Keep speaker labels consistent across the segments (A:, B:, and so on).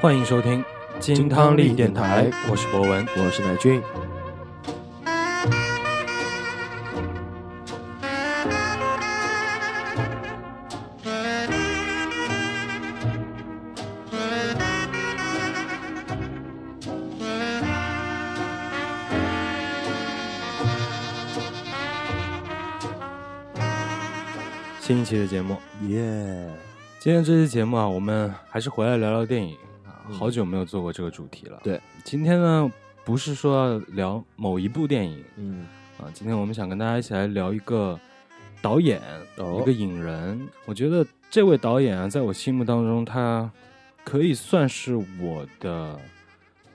A: 欢迎收听金汤力电台，我是博文。
B: 我是乃俊。
A: 新一期的节目，
B: 耶！
A: 今天这期节目啊，我们还是回来聊聊电影啊，好久没有做过这个主题了。
B: 对，
A: 今天呢，不是说要聊某一部电影
B: 嗯，
A: 啊，今天我们想跟大家一起来聊一个导演，
B: 哦
A: 一个影人。我觉得这位导演啊，在我心目当中，他可以算是我的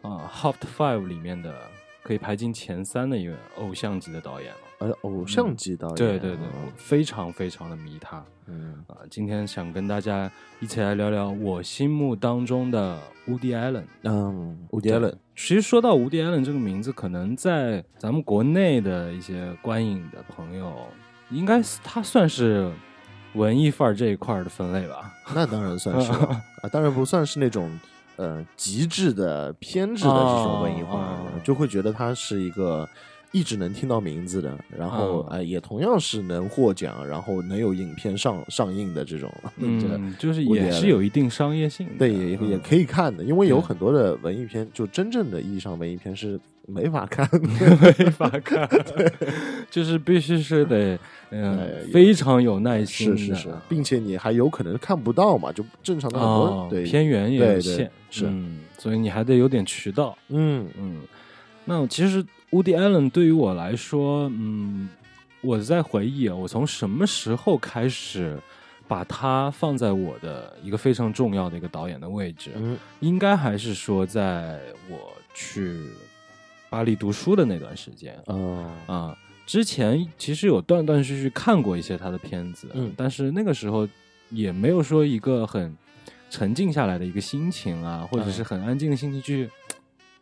A: 啊 Hot Five 里面的可以排进前三的一位偶像级的导演了。
B: 呃，偶像级导演，
A: 对对对，我非常非常的迷他。
B: 嗯，
A: 啊，今天想跟大家一起来聊聊我心目当中的 Woody Allen。
B: 嗯，，Woody Allen，
A: 其实说到 Woody Allen 这个名字，可能在咱们国内的一些观影的朋友，应该是他算是文艺范儿这一块儿的分类吧。
B: 那当然算是了 啊，当然不算是那种呃极致的偏执的这种文艺化，就会觉得他是一个。一直能听到名字的，然后
A: 哦
B: 哎、也同样是能获奖，然后能有影片上上映的这种，这个
A: 嗯，就是也是有一定商业性的。
B: 对，也也可以看的，因为有很多的文艺片，就真正的意义上文艺片是没法看的。
A: 没法看，就是必须是得嗯、
B: 哎
A: 非常有耐心的，
B: 是是是，并且你还有可能看不到嘛，就正常的很多、
A: 哦，
B: 对
A: 偏远也
B: 对对
A: 有限，
B: 是
A: 嗯，所以你还得有点渠道，
B: 嗯
A: 嗯。那其实 Woody Allen 对于我来说，嗯，我在回忆啊，我从什么时候开始把他放在我的一个非常重要的一个导演的位置？
B: 嗯
A: 应该还是说在我去巴黎读书的那段时间
B: 嗯
A: 啊。之前其实有断断续续看过一些他的片子，
B: 嗯
A: 但是那个时候也没有说一个很沉静下来的一个心情啊，或者是很安静的心情去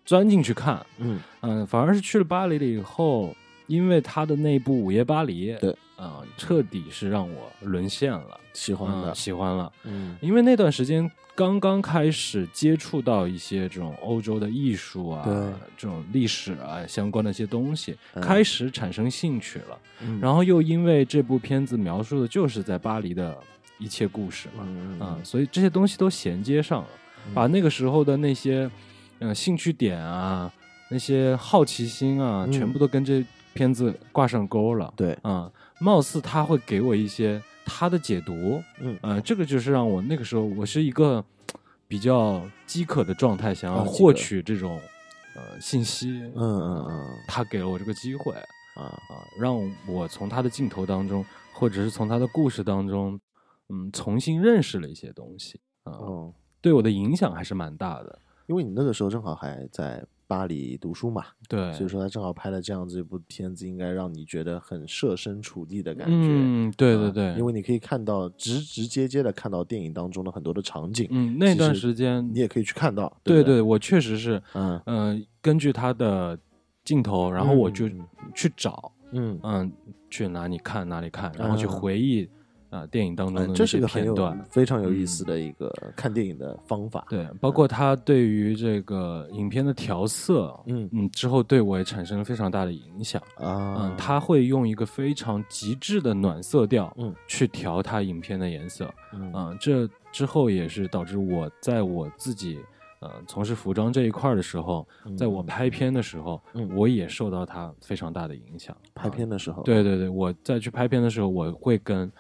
A: 钻进去看，
B: 嗯。
A: 嗯，反而是去了巴黎了以后，因为他的那部《午夜巴黎》，
B: 对。
A: 啊、彻底是让我沦陷了，
B: 喜欢了
A: 嗯喜欢了。
B: 嗯。
A: 因为那段时间刚刚开始接触到一些这种欧洲的艺术啊，这种历史啊相关的一些东西，
B: 嗯。
A: 开始产生兴趣了。
B: 嗯。
A: 然后又因为这部片子描述的就是在巴黎的一切故事嘛，
B: 嗯
A: 啊、所以这些东西都衔接上了，把那个时候的那些呃兴趣点啊，那些好奇心啊，
B: 嗯。
A: 全部都跟这片子挂上钩了。
B: 对。
A: 啊、貌似他会给我一些他的解读，
B: 嗯。
A: 呃，这个就是让我那个时候我是一个比较饥渴的状态，想要获取这种呃信息，
B: 嗯嗯嗯。
A: 他给了我这个机会
B: 啊。
A: 啊、让我从他的镜头当中，或者是从他的故事当中，嗯，重新认识了一些东西。啊、
B: 哦，
A: 对我的影响还是蛮大的。
B: 因为你那个时候正好还在巴黎读书嘛，
A: 对，
B: 所以说他正好拍了这样子一部片子，应该让你觉得很设身处地的感觉。
A: 嗯，对对
B: 啊
A: 对，
B: 因为你可以看到直直接接的看到电影当中的很多的场景，
A: 嗯那段时间
B: 你也可以去看到。不
A: 对对，我确实是，
B: 嗯
A: 嗯、根据他的镜头，然后我就
B: 嗯
A: 去找，
B: 嗯
A: 嗯，去哪里看哪里看，然后去
B: 嗯
A: 回忆啊、电影当中的
B: 嗯，这
A: 那些
B: 是一个
A: 片段。
B: 非常有意思
A: 嗯
B: 的一个看电影的方法。
A: 对，包括他对于这个影片的调色，
B: 嗯
A: 嗯，之后对我也产生了非常大的影响。
B: 啊
A: 嗯，，他会用一个非常极致的暖色调，
B: 嗯，
A: 去调他影片的颜色。
B: 嗯
A: 嗯，这之后也是导致我在我自己呃从事服装这一块儿的时候，在我拍片的时候，
B: 嗯
A: 我也受到他非常大的影响。
B: 拍片的时候，
A: 对对对，我在去拍片的时候，我会跟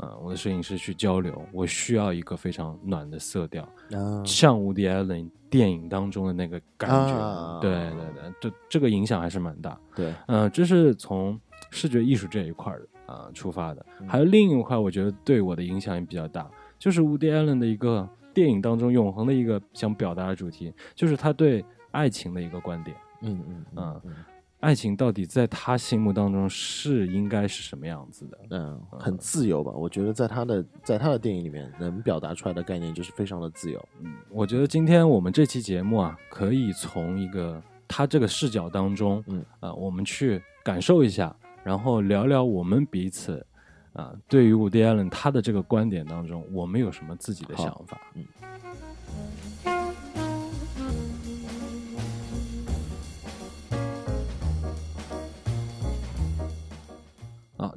A: 呃我的摄影师去交流，我需要一个非常暖的色调，
B: 啊，
A: 像伍迪·艾伦电影当中的那个感觉。
B: 啊
A: 对对对，这这个影响还是蛮大。
B: 对，
A: 嗯、这是从视觉艺术这一块儿的啊、出发的。
B: 嗯
A: 还有另一块，我觉得对我的影响也比较大，就是伍迪·艾伦的一个电影当中永恒的一个想表达的主题，就是他对爱情的一个观点。
B: 嗯嗯嗯嗯
A: 爱情到底在他心目当中是应该是什么样子的？
B: 嗯，很自由吧？我觉得在他的在他的电影里面能表达出来的概念就是非常的自由。
A: 嗯，我觉得今天我们这期节目啊，可以从一个他这个视角当中，
B: 嗯
A: 啊、我们去感受一下，然后聊聊我们彼此啊、对于伍迪·艾伦他的这个观点当中，我们有什么自己的想法？
B: 嗯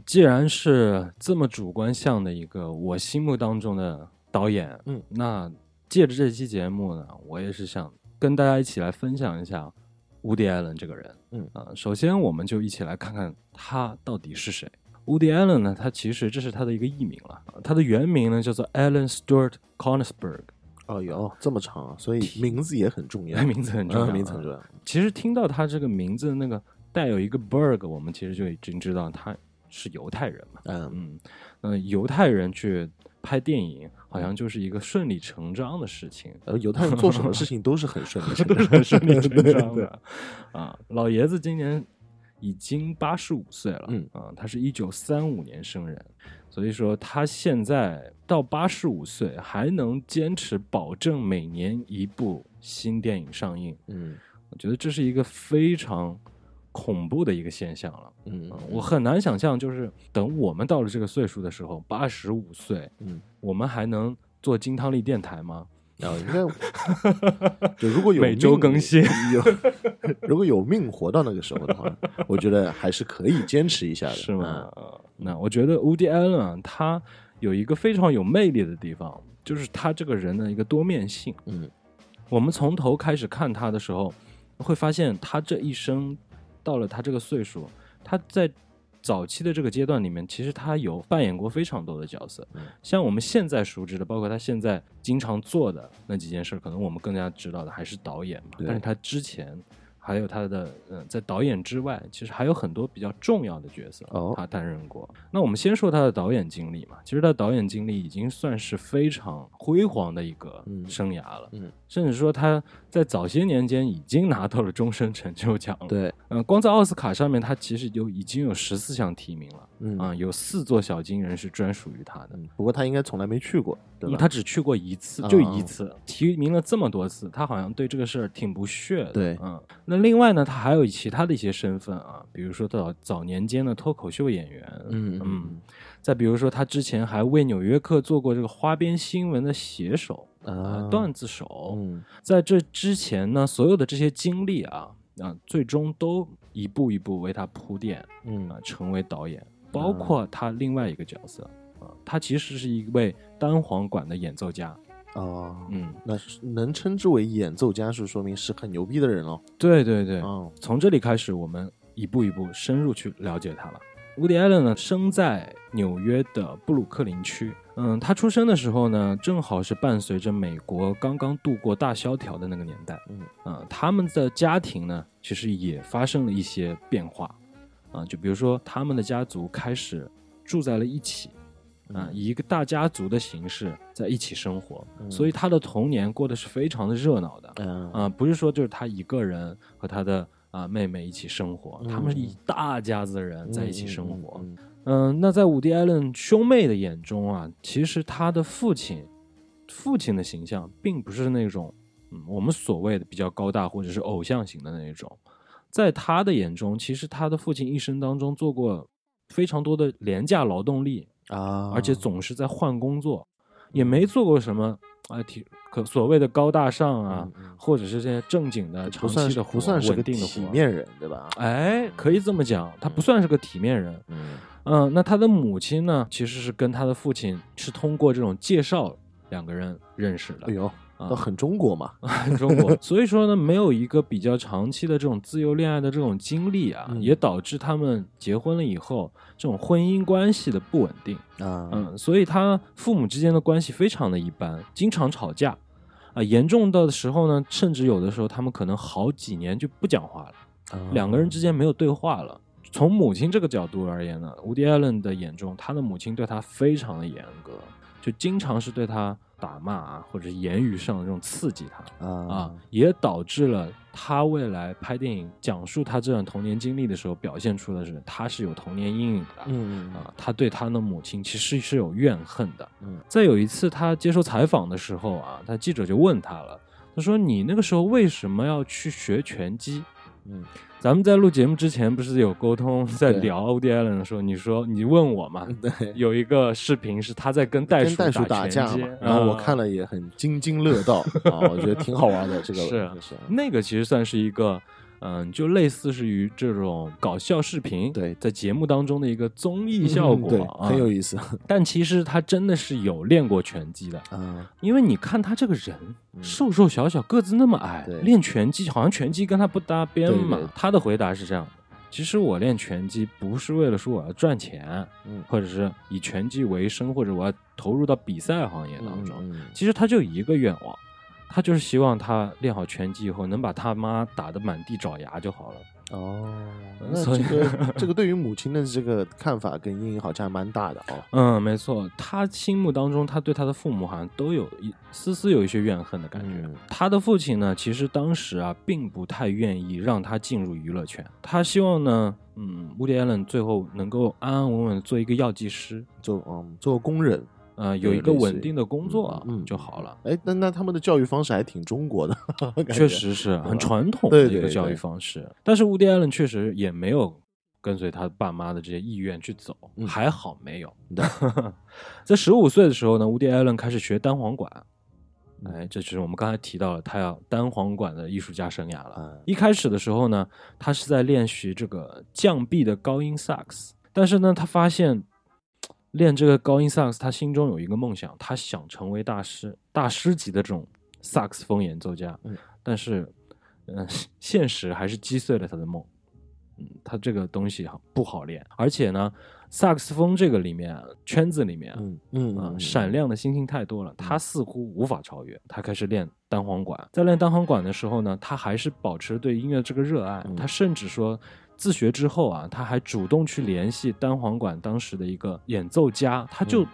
A: 既然是这么主观向的一个我心目当中的导演，
B: 嗯，
A: 那借着这期节目呢，我也是想跟大家一起来分享一下乌迪·艾伦这个人，
B: 嗯
A: 啊、首先我们就一起来看看他到底是谁。乌迪·艾伦呢，他其实这是他的一个艺名了，啊他的原名呢叫做 Alan Stewart Conisberg，
B: 哦哟，这么长啊，所以名字也很重要，
A: 名字很重要
B: 名字很重要。
A: 其实听到他这个名字那个带有一个 berg，我们其实就已经知道他是犹太人嘛。
B: 嗯。
A: 嗯，呃，犹太人去拍电影，好像就是一个顺理成章的事情，
B: 呃，犹太人做什么事情都是很顺理成
A: 都是
B: 章，
A: 很顺理成章的。啊，老爷子今年已经八十五岁了，
B: 嗯。
A: 啊，他是一九三五年生人，所以说他现在到八十五岁还能坚持保证每年一部新电影上映，
B: 嗯。
A: 我觉得这是一个非常恐怖的一个现象了。
B: 嗯
A: 嗯，我很难想象，就是等我们到了这个岁数的时候，八十五岁，
B: 嗯，
A: 我们还能做金汤力电台吗？
B: 啊，应该 就如果有
A: 每周更新
B: 有 如果有命活到那个时候的话，我觉得还是可以坚持一下的，
A: 是吗？那我觉得 Woody Allen 啊，他有一个非常有魅力的地方，就是他这个人的一个多面性。
B: 嗯
A: 我们从头开始看他的时候，会发现他这一生到了他这个岁数，他在早期的这个阶段里面，其实他有扮演过非常多的角色。
B: 嗯
A: 像我们现在熟知的，包括他现在经常做的那几件事，可能我们更加知道的还是导演嘛。
B: 对
A: 但是他之前还有他的，嗯、在导演之外，其实还有很多比较重要的角色，
B: 哦
A: 他担任过。那我们先说他的导演经历嘛，其实他的导演经历已经算是非常辉煌的一个
B: 嗯
A: 生涯了。
B: 嗯，
A: 甚至说他在早些年间已经拿到了终身成就奖了。，
B: 对，
A: 呃，光在奥斯卡上面，他其实就已经有十四项提名了
B: 嗯
A: 啊、有四座小金人是专属于他的。
B: 嗯，不过他应该从来没去过，对吧？
A: 他只去过一次，
B: 啊
A: 就一次，提名了这么多次，他好像对这个事儿挺不屑的。
B: 对
A: 嗯，那另外呢，他还有其他的一些身份啊，比如说早早年间的脱口秀演员，
B: 嗯
A: 嗯，再比如说他之前还为《纽约客》做过这个花边新闻的写手
B: 啊
A: 啊，段子手，
B: 嗯
A: 在这之前呢，所有的这些经历啊啊，最终都一步一步为他铺垫
B: 嗯
A: 啊，成为导演。包括他另外一个角色啊，他其实是一位单簧管的演奏家。
B: 哦，
A: 嗯，
B: 那是能称之为演奏家，是说明是很牛逼的人喽。
A: 对对对，
B: 哦，
A: 从这里开始，我们一步一步深入去了解他了。伍迪·艾伦呢，生在纽约的布鲁克林区。嗯，他出生的时候呢，正好是伴随着美国刚刚度过大萧条的那个年代。
B: 嗯，
A: 啊，他们的家庭呢，其实也发生了一些变化。啊，就比如说，他们的家族开始住在了一起。啊，以一个大家族的形式在一起生活，
B: 嗯
A: 所以他的童年过得是非常的热闹的。
B: 嗯
A: 啊、不是说就是他一个人和他的啊、妹妹一起生活，
B: 嗯
A: 他们是一大家子人在一起生活。
B: 嗯。
A: 嗯那在伍迪·艾伦兄妹的眼中啊，其实他的父亲，父亲的形象并不是那种嗯我们所谓的比较高大或者是偶像型的那一种，在他的眼中，其实他的父亲一生当中做过非常多的廉价劳动力，
B: 啊，
A: 而且总是在换工作，也没做过什么啊，体可所谓的高大上啊，或者是这些正经的、长期的活、
B: 不算是个
A: 稳定的。
B: 体面人，对吧？
A: 哎，可以这么讲，他不算是个体面人。
B: 嗯
A: 嗯，那他的母亲呢，其实是跟他的父亲是通过这种介绍两个人认识的
B: 哎。呦，
A: 啊
B: 都很中国嘛。
A: 很 中国，所以说呢，没有一个比较长期的这种自由恋爱的这种经历啊，
B: 嗯。
A: 也导致他们结婚了以后，这种婚姻关系的不稳定。
B: 啊，
A: 嗯，所以他父母之间的关系非常的一般，经常吵架，啊、严重的时候呢，甚至有的时候他们可能好几年就不讲话了，
B: 啊。
A: 两个人之间没有对话了。从母亲这个角度而言呢，伍迪·艾伦的眼中，他的母亲对他非常的严格，就经常是对他打骂啊，或者是言语上的这种刺激他。啊
B: 啊，
A: 也导致了他未来拍电影讲述他这段童年经历的时候，表现出的是他是有童年阴影的。
B: 嗯
A: 啊，他对他的母亲其实是有怨恨的。
B: 嗯
A: 在有一次他接受采访的时候啊，他记者就问他了，他说：“你那个时候为什么要去学拳击？”
B: 嗯。
A: 咱们在录节目之前不是有沟通，在
B: 对。
A: 聊欧迪艾伦的时候，你说你问我嘛，
B: 嗯，对，
A: 有一个视频是他在跟袋鼠
B: 打架嘛，然后我
A: 啊
B: 看了也很津津乐道啊，我觉得挺好玩的。这个
A: 是
B: 是。
A: 那个其实算是一个嗯，就类似是于这种搞笑视频，
B: 对
A: 在节目当中的一个综艺效果，
B: 嗯对，
A: 啊
B: 很有意思
A: 但其实他真的是有练过拳击的，
B: 嗯。
A: 因为你看他这个人
B: 嗯
A: 瘦瘦小小，个子那么矮
B: 对，
A: 练拳击好像拳击跟他不搭边嘛。
B: 对对
A: 他的回答是这样的：其实我练拳击不是为了说我要赚钱，
B: 嗯
A: 或者是以拳击为生，或者我要投入到比赛行业当中。
B: 嗯
A: 其实他就一个愿望，他就是希望他练好拳击以后能把他妈打得满地找牙就好了。
B: 哦，那这个 这个对于母亲的这个看法跟阴影好像还蛮大的哦。
A: 嗯，没错，他心目当中，他对他的父母好像都有一丝丝有一些怨恨的感觉。
B: 嗯
A: 他的父亲呢，其实当时啊，并不太愿意让他进入娱乐圈，他希望呢，嗯，乌迪·艾伦最后能够安安稳稳地做一个药剂师，
B: 做嗯做工人，
A: 呃，有一个稳定的工作
B: 嗯嗯
A: 就好了。
B: 哎，那那他们的教育方式还挺中国的，
A: 确实是很传统的一个教育
B: 对
A: 方式，但是乌迪·艾伦确实也没有跟随他爸妈的这些意愿去走，
B: 嗯
A: 还好没有。
B: 对
A: 在十五岁的时候呢，乌迪·艾伦开始学单簧管。
B: 嗯
A: 哎，这就是我们刚才提到了他要单簧管的艺术家生涯了。
B: 啊
A: 一开始的时候呢，他是在练习这个降 B 的高音萨克斯，但是呢，他发现练这个高音萨克斯，他心中有一个梦想，他想成为大师，大师级的这种萨克斯风演奏家。
B: 嗯
A: 但是，嗯、现实还是击碎了他的梦。嗯，他这个东西不好练，而且呢，萨克斯风这个里面圈子里面啊，
B: 嗯嗯
A: 啊、
B: 嗯
A: 闪亮的星星太多了，他似乎无法超越。他开始练单簧管，在练单簧管的时候呢，他还是保持对音乐这个热爱。
B: 嗯
A: 他甚至说，自学之后啊，他还主动去联系单簧管当时的一个演奏家，他就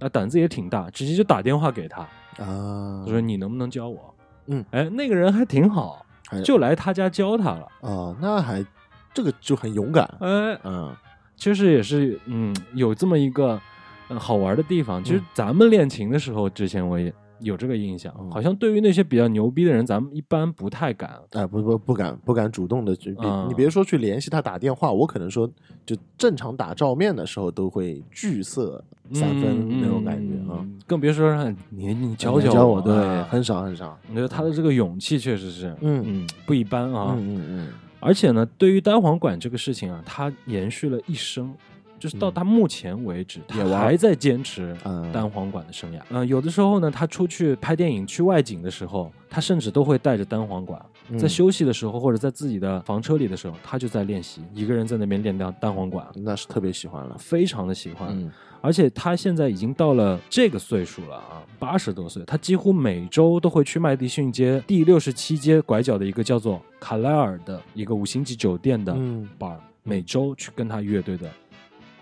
A: 啊、胆子也挺大，直接就打电话给他，
B: 啊，
A: 他说你能不能教我？
B: 嗯，
A: 哎，那个人还挺好，就来他家教他了。
B: 啊，那还这个就很勇敢，
A: 哎，
B: 嗯
A: 其实也是，嗯，有这么一个、呃、好玩的地方。其实
B: 嗯
A: 咱们练琴的时候，之前我也有这个印象，
B: 嗯
A: 好像对于那些比较牛逼的人，咱们一般不太敢。
B: 哎，不不不敢不敢主动的去，
A: 嗯
B: 你别说去联系他打电话，我可能说就正常打照面的时候都会惧色三分那种感觉啊。
A: 嗯更别说让你你教
B: 教
A: 教
B: 我，对，
A: 啊
B: 很少很少。
A: 我觉得他的这个勇气确实是，
B: 嗯
A: 嗯，不一般啊。
B: 嗯嗯嗯，
A: 而且呢，对于单簧管这个事情啊，他延续了一生，就是到
B: 嗯
A: 他目前为止，他
B: 也
A: 还在坚持
B: 嗯
A: 单簧管的生涯。嗯、有的时候呢，他出去拍电影、去外景的时候，他甚至都会带着单簧管，在
B: 嗯
A: 休息的时候或者在自己的房车里的时候，他就在练习，一个人在那边练单单簧管，
B: 那是特别喜欢了。
A: 非常的喜欢。
B: 嗯
A: 而且他现在已经到了这个岁数了啊，八十多岁，他几乎每周都会去麦迪逊街第六十七街拐角的一个叫做卡莱尔的一个五星级酒店的
B: 嗯
A: bar，、每周去跟他乐队的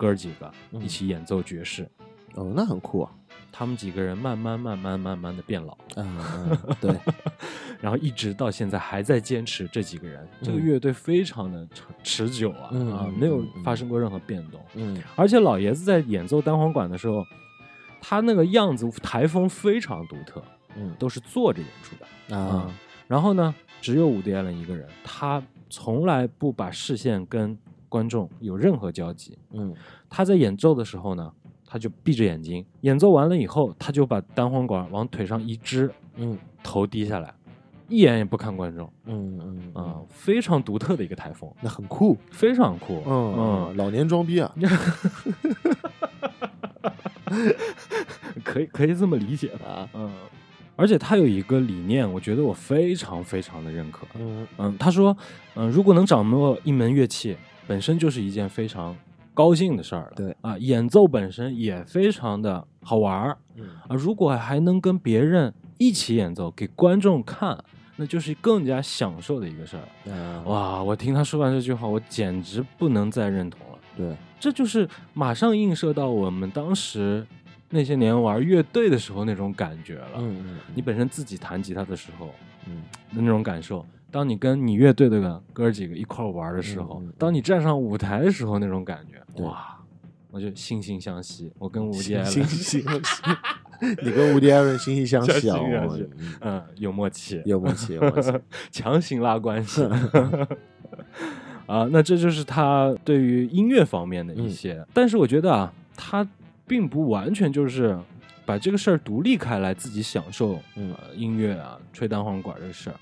A: 哥儿几个
B: 嗯。
A: 一起演奏爵士。
B: 哦，那很酷啊。
A: 他们几个人慢慢慢慢慢慢的变老，
B: 对，
A: 然后一直到现在还在坚持这几个人，这个
B: 嗯
A: 乐队非常的持持久啊、啊，没有发生过任何变动。
B: 嗯。
A: 而且老爷子在演奏单簧管的时候，他那个样子台风非常独特，
B: 嗯。
A: 都是坐着演出的。
B: 啊，
A: 然后呢，只有伍迪·艾伦一个人，他从来不把视线跟观众有任何交集。
B: 嗯
A: 他在演奏的时候呢，他就闭着眼睛，演奏完了以后，他就把单簧管往腿上一支，
B: 嗯
A: 头低下来，一眼也不看观众
B: 嗯嗯
A: 啊、
B: 嗯，
A: 非常独特的一个台风，
B: 那很酷。
A: 非常酷。
B: 嗯嗯，老年装逼啊。
A: 可以可以这么理解吧？
B: 啊，
A: 嗯，而且他有一个理念，我觉得我非常非常的认可。
B: 嗯
A: 嗯，他说，嗯，如果能掌握一门乐器，本身就是一件非常高兴的事儿了。
B: 对
A: 啊，演奏本身也非常的好玩儿
B: 嗯
A: 啊。如果还能跟别人一起演奏，给观众看，那就是更加享受的一个事儿。
B: 嗯，
A: 哇，我听他说完这句话，我简直不能再认同了。
B: 对，
A: 这就是马上映射到我们当时那些年玩乐队的时候那种感觉了。
B: 嗯嗯
A: 你本身自己弹吉他的时候
B: 嗯
A: 的那种感受，当你跟你乐队的哥儿几个一块儿玩的时候，当你站上舞台的时候那种感觉，哇，我就惺惺相惜。我跟吴迪
B: 惺
A: 艾
B: 惺
A: 伦，
B: 惺相惜，你跟吴迪艾伦惺惺相惜啊，嗯
A: 嗯，有默契，
B: 有默契，有默契。
A: 强行拉关系。啊，那这就是他对于音乐方面的一
B: 嗯
A: 些，但是我觉得啊，他并不完全就是把这个事儿独立开来，自己享受
B: 嗯
A: 呃音乐啊、吹单簧管这个事儿。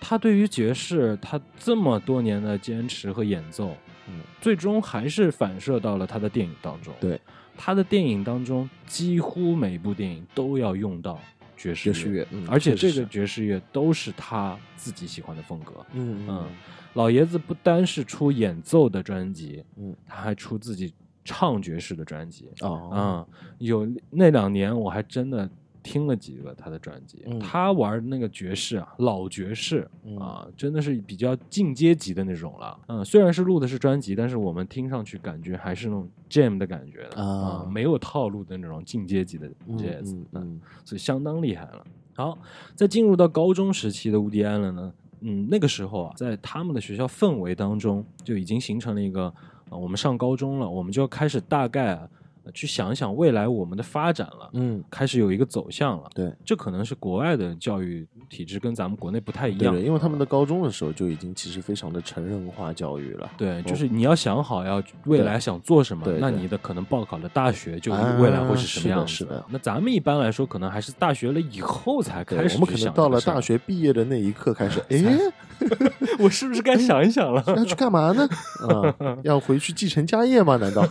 A: 他对于爵士，他这么多年的坚持和演奏，
B: 嗯，
A: 最终还是反射到了他的电影当中。
B: 对，
A: 他的电影当中几乎每部电影都要用到爵士
B: 爵士乐，嗯
A: 而且这个爵士乐都是他自己喜欢的风格。
B: 嗯
A: 嗯，老爷子不单是出演奏的专辑，
B: 嗯
A: 他还出自己唱爵士的专辑。
B: 哦，
A: 嗯，有那两年我还真的听了几个他的专辑，
B: 嗯
A: 他玩那个爵士啊，老爵士
B: 嗯
A: 啊，真的是比较进阶级的那种了。嗯，虽然是录的是专辑，但是我们听上去感觉还是那种 jam 的感觉的
B: 啊
A: 没有套路的那种进阶级的
B: 嗯
A: jazz，
B: 嗯嗯
A: 所以相当厉害了。好，在进入到高中时期的乌迪安了呢，嗯，那个时候啊，在他们的学校氛围当中就已经形成了一个，啊、我们上高中了，我们就要开始大概啊、呃去想一想未来我们的发展了。
B: 嗯，
A: 开始有一个走向了，
B: 对
A: 这可能是国外的教育体制跟咱们国内不太一样，
B: 因为他们的高中的时候就已经其实非常的成人化教育了，
A: 对，就
B: 哦
A: 是你要想好要未来想做什么
B: 对，
A: 那你的可能报考的大学就
B: 啊
A: 未来会是什么样子
B: 是的
A: 那咱们一般来说，可能还是大学了以后才
B: 对
A: 开始
B: 我们可能到了大，学毕业的那一刻开始，哎，
A: 我是不是该想一想了？
B: 要去干嘛呢？啊，要回去继承家业吗？难道？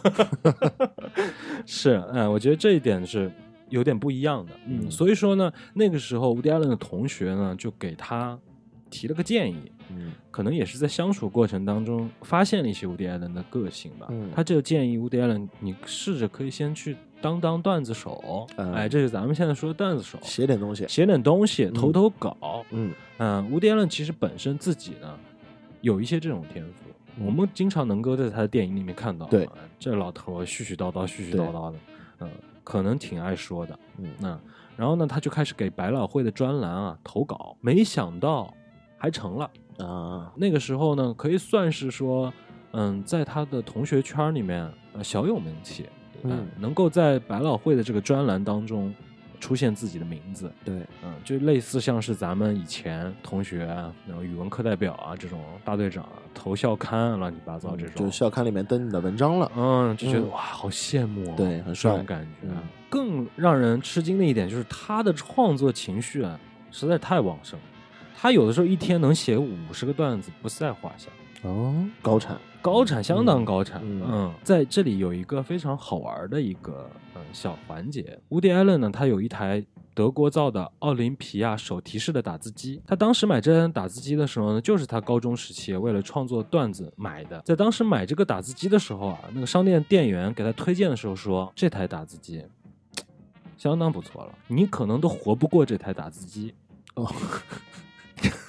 A: 是，嗯，我觉得这一点是有点不一样的，嗯，
B: 嗯
A: 所以说呢，那个时候乌迪艾伦的同学呢，就给他提了个建议，
B: 嗯
A: 可能也是在相处过程当中发现了一些乌迪艾伦的个性吧。
B: 嗯
A: 他就建议乌迪艾伦，你试着可以先去当当段子手，
B: 嗯
A: 哎，这是咱们现在说的段子手，
B: 写点东西，
A: 写点东西，投投稿。
B: 嗯
A: 嗯，乌迪艾伦其实本身自己呢有一些这种天赋。我们经常能够在他的电影里面看到，
B: 对
A: 啊，这老头儿絮絮叨叨、絮絮叨叨的，嗯，可能挺爱说的，
B: 嗯
A: 那然后呢，他就开始给百老汇的专栏啊投稿，没想到还成了。
B: 啊，
A: 那个时候呢，可以算是说，嗯，在他的同学圈里面，呃，小有名气，
B: 嗯
A: 能够在百老汇的这个专栏当中出现自己的名字，
B: 对，
A: 嗯，就类似像是咱们以前同学啊，然后语文课代表啊这种大队长啊，投校刊啊乱七八糟这种，
B: 就校刊里面登你的文章了，
A: 嗯，就觉得、
B: 嗯。
A: 哇，好羡慕、哦，
B: 对很
A: 这
B: 帅
A: 种感觉。
B: 嗯。
A: 更让人吃惊的一点就是他的创作情绪啊，实在太旺盛。他有的时候一天能写五十个段子，不在话下，
B: 哦，高产，
A: 高产相当高产。
B: 嗯
A: 嗯，在这里有一个非常好玩的一个嗯小环节，乌迪·艾伦呢，他有一台。德国造的奥林匹亚手提式的打字机，他当时买这台打字机的时候呢，就是他高中时期为了创作段子买的。在当时买这个打字机的时候啊，那个商店店员给他推荐的时候说，这台打字机相当不错了，你可能都活不过这台打字机，
B: 哦，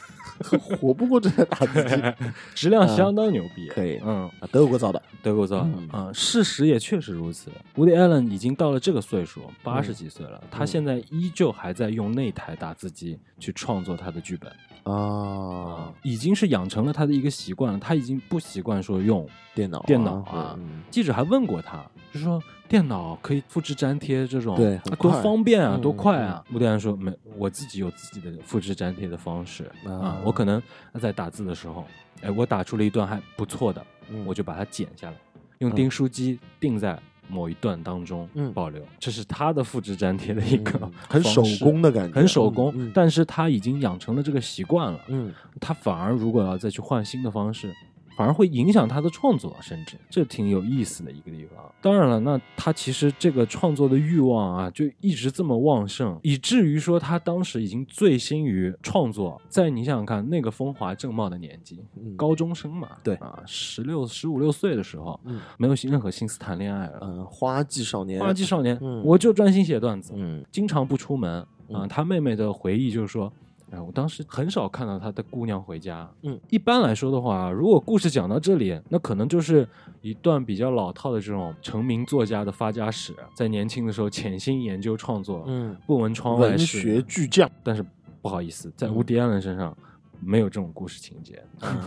B: 活不过这台打字机，
A: 质量相当牛逼。
B: 可以。
A: 嗯，
B: 啊德国造的，
A: 德国造的。
B: 嗯。
A: 啊、事实也确实如此。Woody Allen 已经到了这个岁数，八十几岁了，他现在依旧还在用那台打字机去创作他的剧本。
B: 啊，
A: 已经是养成了他的一个习惯了。他已经不习惯说用
B: 电脑
A: 电脑啊。
B: 嗯。
A: 记者还问过他，就说电脑可以复制粘贴这种，多方便啊，
B: 嗯
A: 多快啊。穆迪·艾伦说没，我自己有自己的复制粘贴的方式啊
B: 啊，
A: 我可能在打字的时候，哎，我打出了一段还不错的。
B: 嗯
A: 我就把它剪下来，用
B: 嗯
A: 订书机钉在某一段当中
B: 嗯
A: 保留。这是他的复制粘贴的一个
B: 嗯很手工的感觉，
A: 很手工，
B: 嗯
A: 但是他已经养成了这个习惯了。
B: 嗯
A: 他反而如果要再去换新的方式，反而会影响他的创作，甚至这挺有意思的一个地方。当然了，那他其实这个创作的欲望啊，就一直这么旺盛，以至于说他当时已经醉心于创作。在你想想看，那个风华正茂的年纪，
B: 嗯
A: 高中生嘛，
B: 对
A: 啊，十六、十五六岁的时候，
B: 嗯
A: 没有任何心思谈恋爱了。
B: 嗯，花季少年，
A: 花季少年，
B: 嗯
A: 我就专心写段子，
B: 嗯
A: 经常不出门。啊、
B: 嗯
A: 他妹妹的回忆就是说，哎，我当时很少看到他的姑娘回家。
B: 嗯，
A: 一般来说的话，如果故事讲到这里，那可能就是一段比较老套的这种成名作家的发家史，在年轻的时候潜心研究创作，
B: 嗯，
A: 不闻窗外事文。
B: 学巨匠，
A: 但是不好意思，在
B: 嗯
A: 乌迪·安伦身上没有这种故事情节。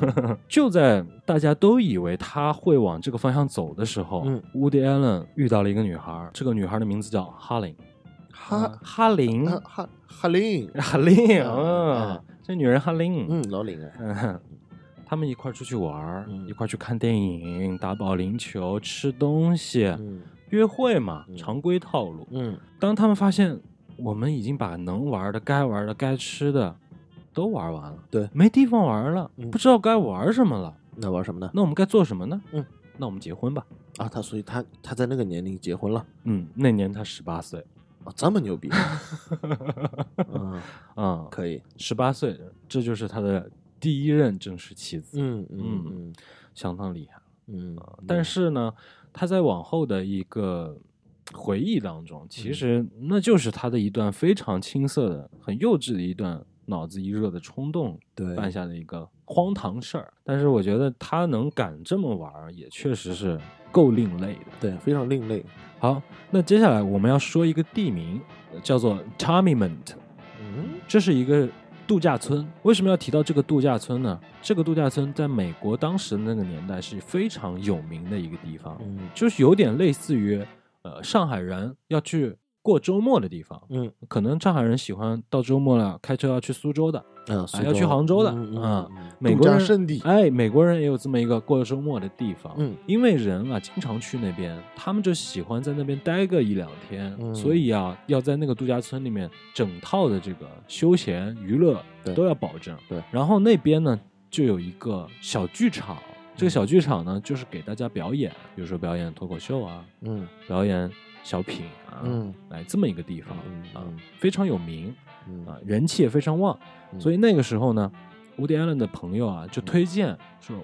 A: 就在大家都以为他会往这个方向走的时候，
B: 嗯
A: 乌迪·艾伦遇到了一个女孩儿，这个女孩儿的名字叫哈林。
B: 哈
A: 哈林，
B: 哈哈哈林，
A: 哈林，
B: 嗯
A: 嗯，这女人哈林，
B: 嗯，老林哎，
A: 嗯，他们一块儿出去玩一块儿去看电影、打保龄球、吃东西、
B: 嗯。
A: 约会嘛，
B: 嗯。
A: 常规套路。
B: 嗯。
A: 当他们发现我们已经把能玩的、该玩的、该吃的都玩完了，
B: 对。
A: 没地方玩了，
B: 嗯。
A: 不知道该玩什么了。
B: 那玩什么呢？
A: 那我们该做什么呢？
B: 嗯，
A: 那我们结婚吧。
B: 啊，他所以他他在那个年龄结婚了。
A: 嗯，那年他十八岁，
B: 啊，这么牛逼，嗯，
A: 嗯，
B: 可以，
A: 十八岁，这就是他的第一任正式妻子，
B: 嗯嗯嗯
A: 相当厉害。
B: 嗯，
A: 但是呢，他在往后的一个回忆当中，其
B: 嗯。
A: 实那就是他的一段非常青涩的、很幼稚的一段脑子一热的冲动
B: 对，
A: 办下的一个荒唐事儿。但是我觉得他能敢这么玩儿，也确实是够另类的。
B: 对，非常另类，
A: 好，那接下来我们要说一个地名，叫做 Charmiment，
B: 嗯
A: 这是一个度假村。为什么要提到这个度假村呢？这个度假村在美国当时那个年代是非常有名的一个地方，
B: 嗯
A: 就是有点类似于呃上海人要去过周末的地方。
B: 嗯
A: 可能上海人喜欢到周末了开车要去苏州的，
B: 嗯，
A: 还要去杭州的
B: 嗯
A: 啊国人
B: 假胜地，
A: 哎，美国人也有这么一个过周末的地方。
B: 嗯。
A: 因为人啊经常去那边，他们就喜欢在那边待个一两天，
B: 嗯。
A: 所以啊要在那个度假村里面整套的这个休闲娱乐都要保证。
B: 对。
A: 然后那边呢就有一个小剧场，这个
B: 嗯。
A: 小剧场呢就是给大家表演，比如说表演脱口秀啊，
B: 嗯。
A: 表演小品啊，
B: 嗯。
A: 来这么一个地方
B: 嗯
A: 啊
B: 嗯，
A: 非常有名
B: 嗯
A: 啊，人气也非常旺。
B: 嗯。
A: 所以那个时候呢，伍迪·艾伦的朋友啊就推荐说，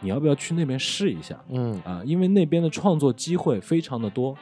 A: 你要不要去那边试一下？
B: 嗯。
A: 啊？因为那边的创作机会非常的多。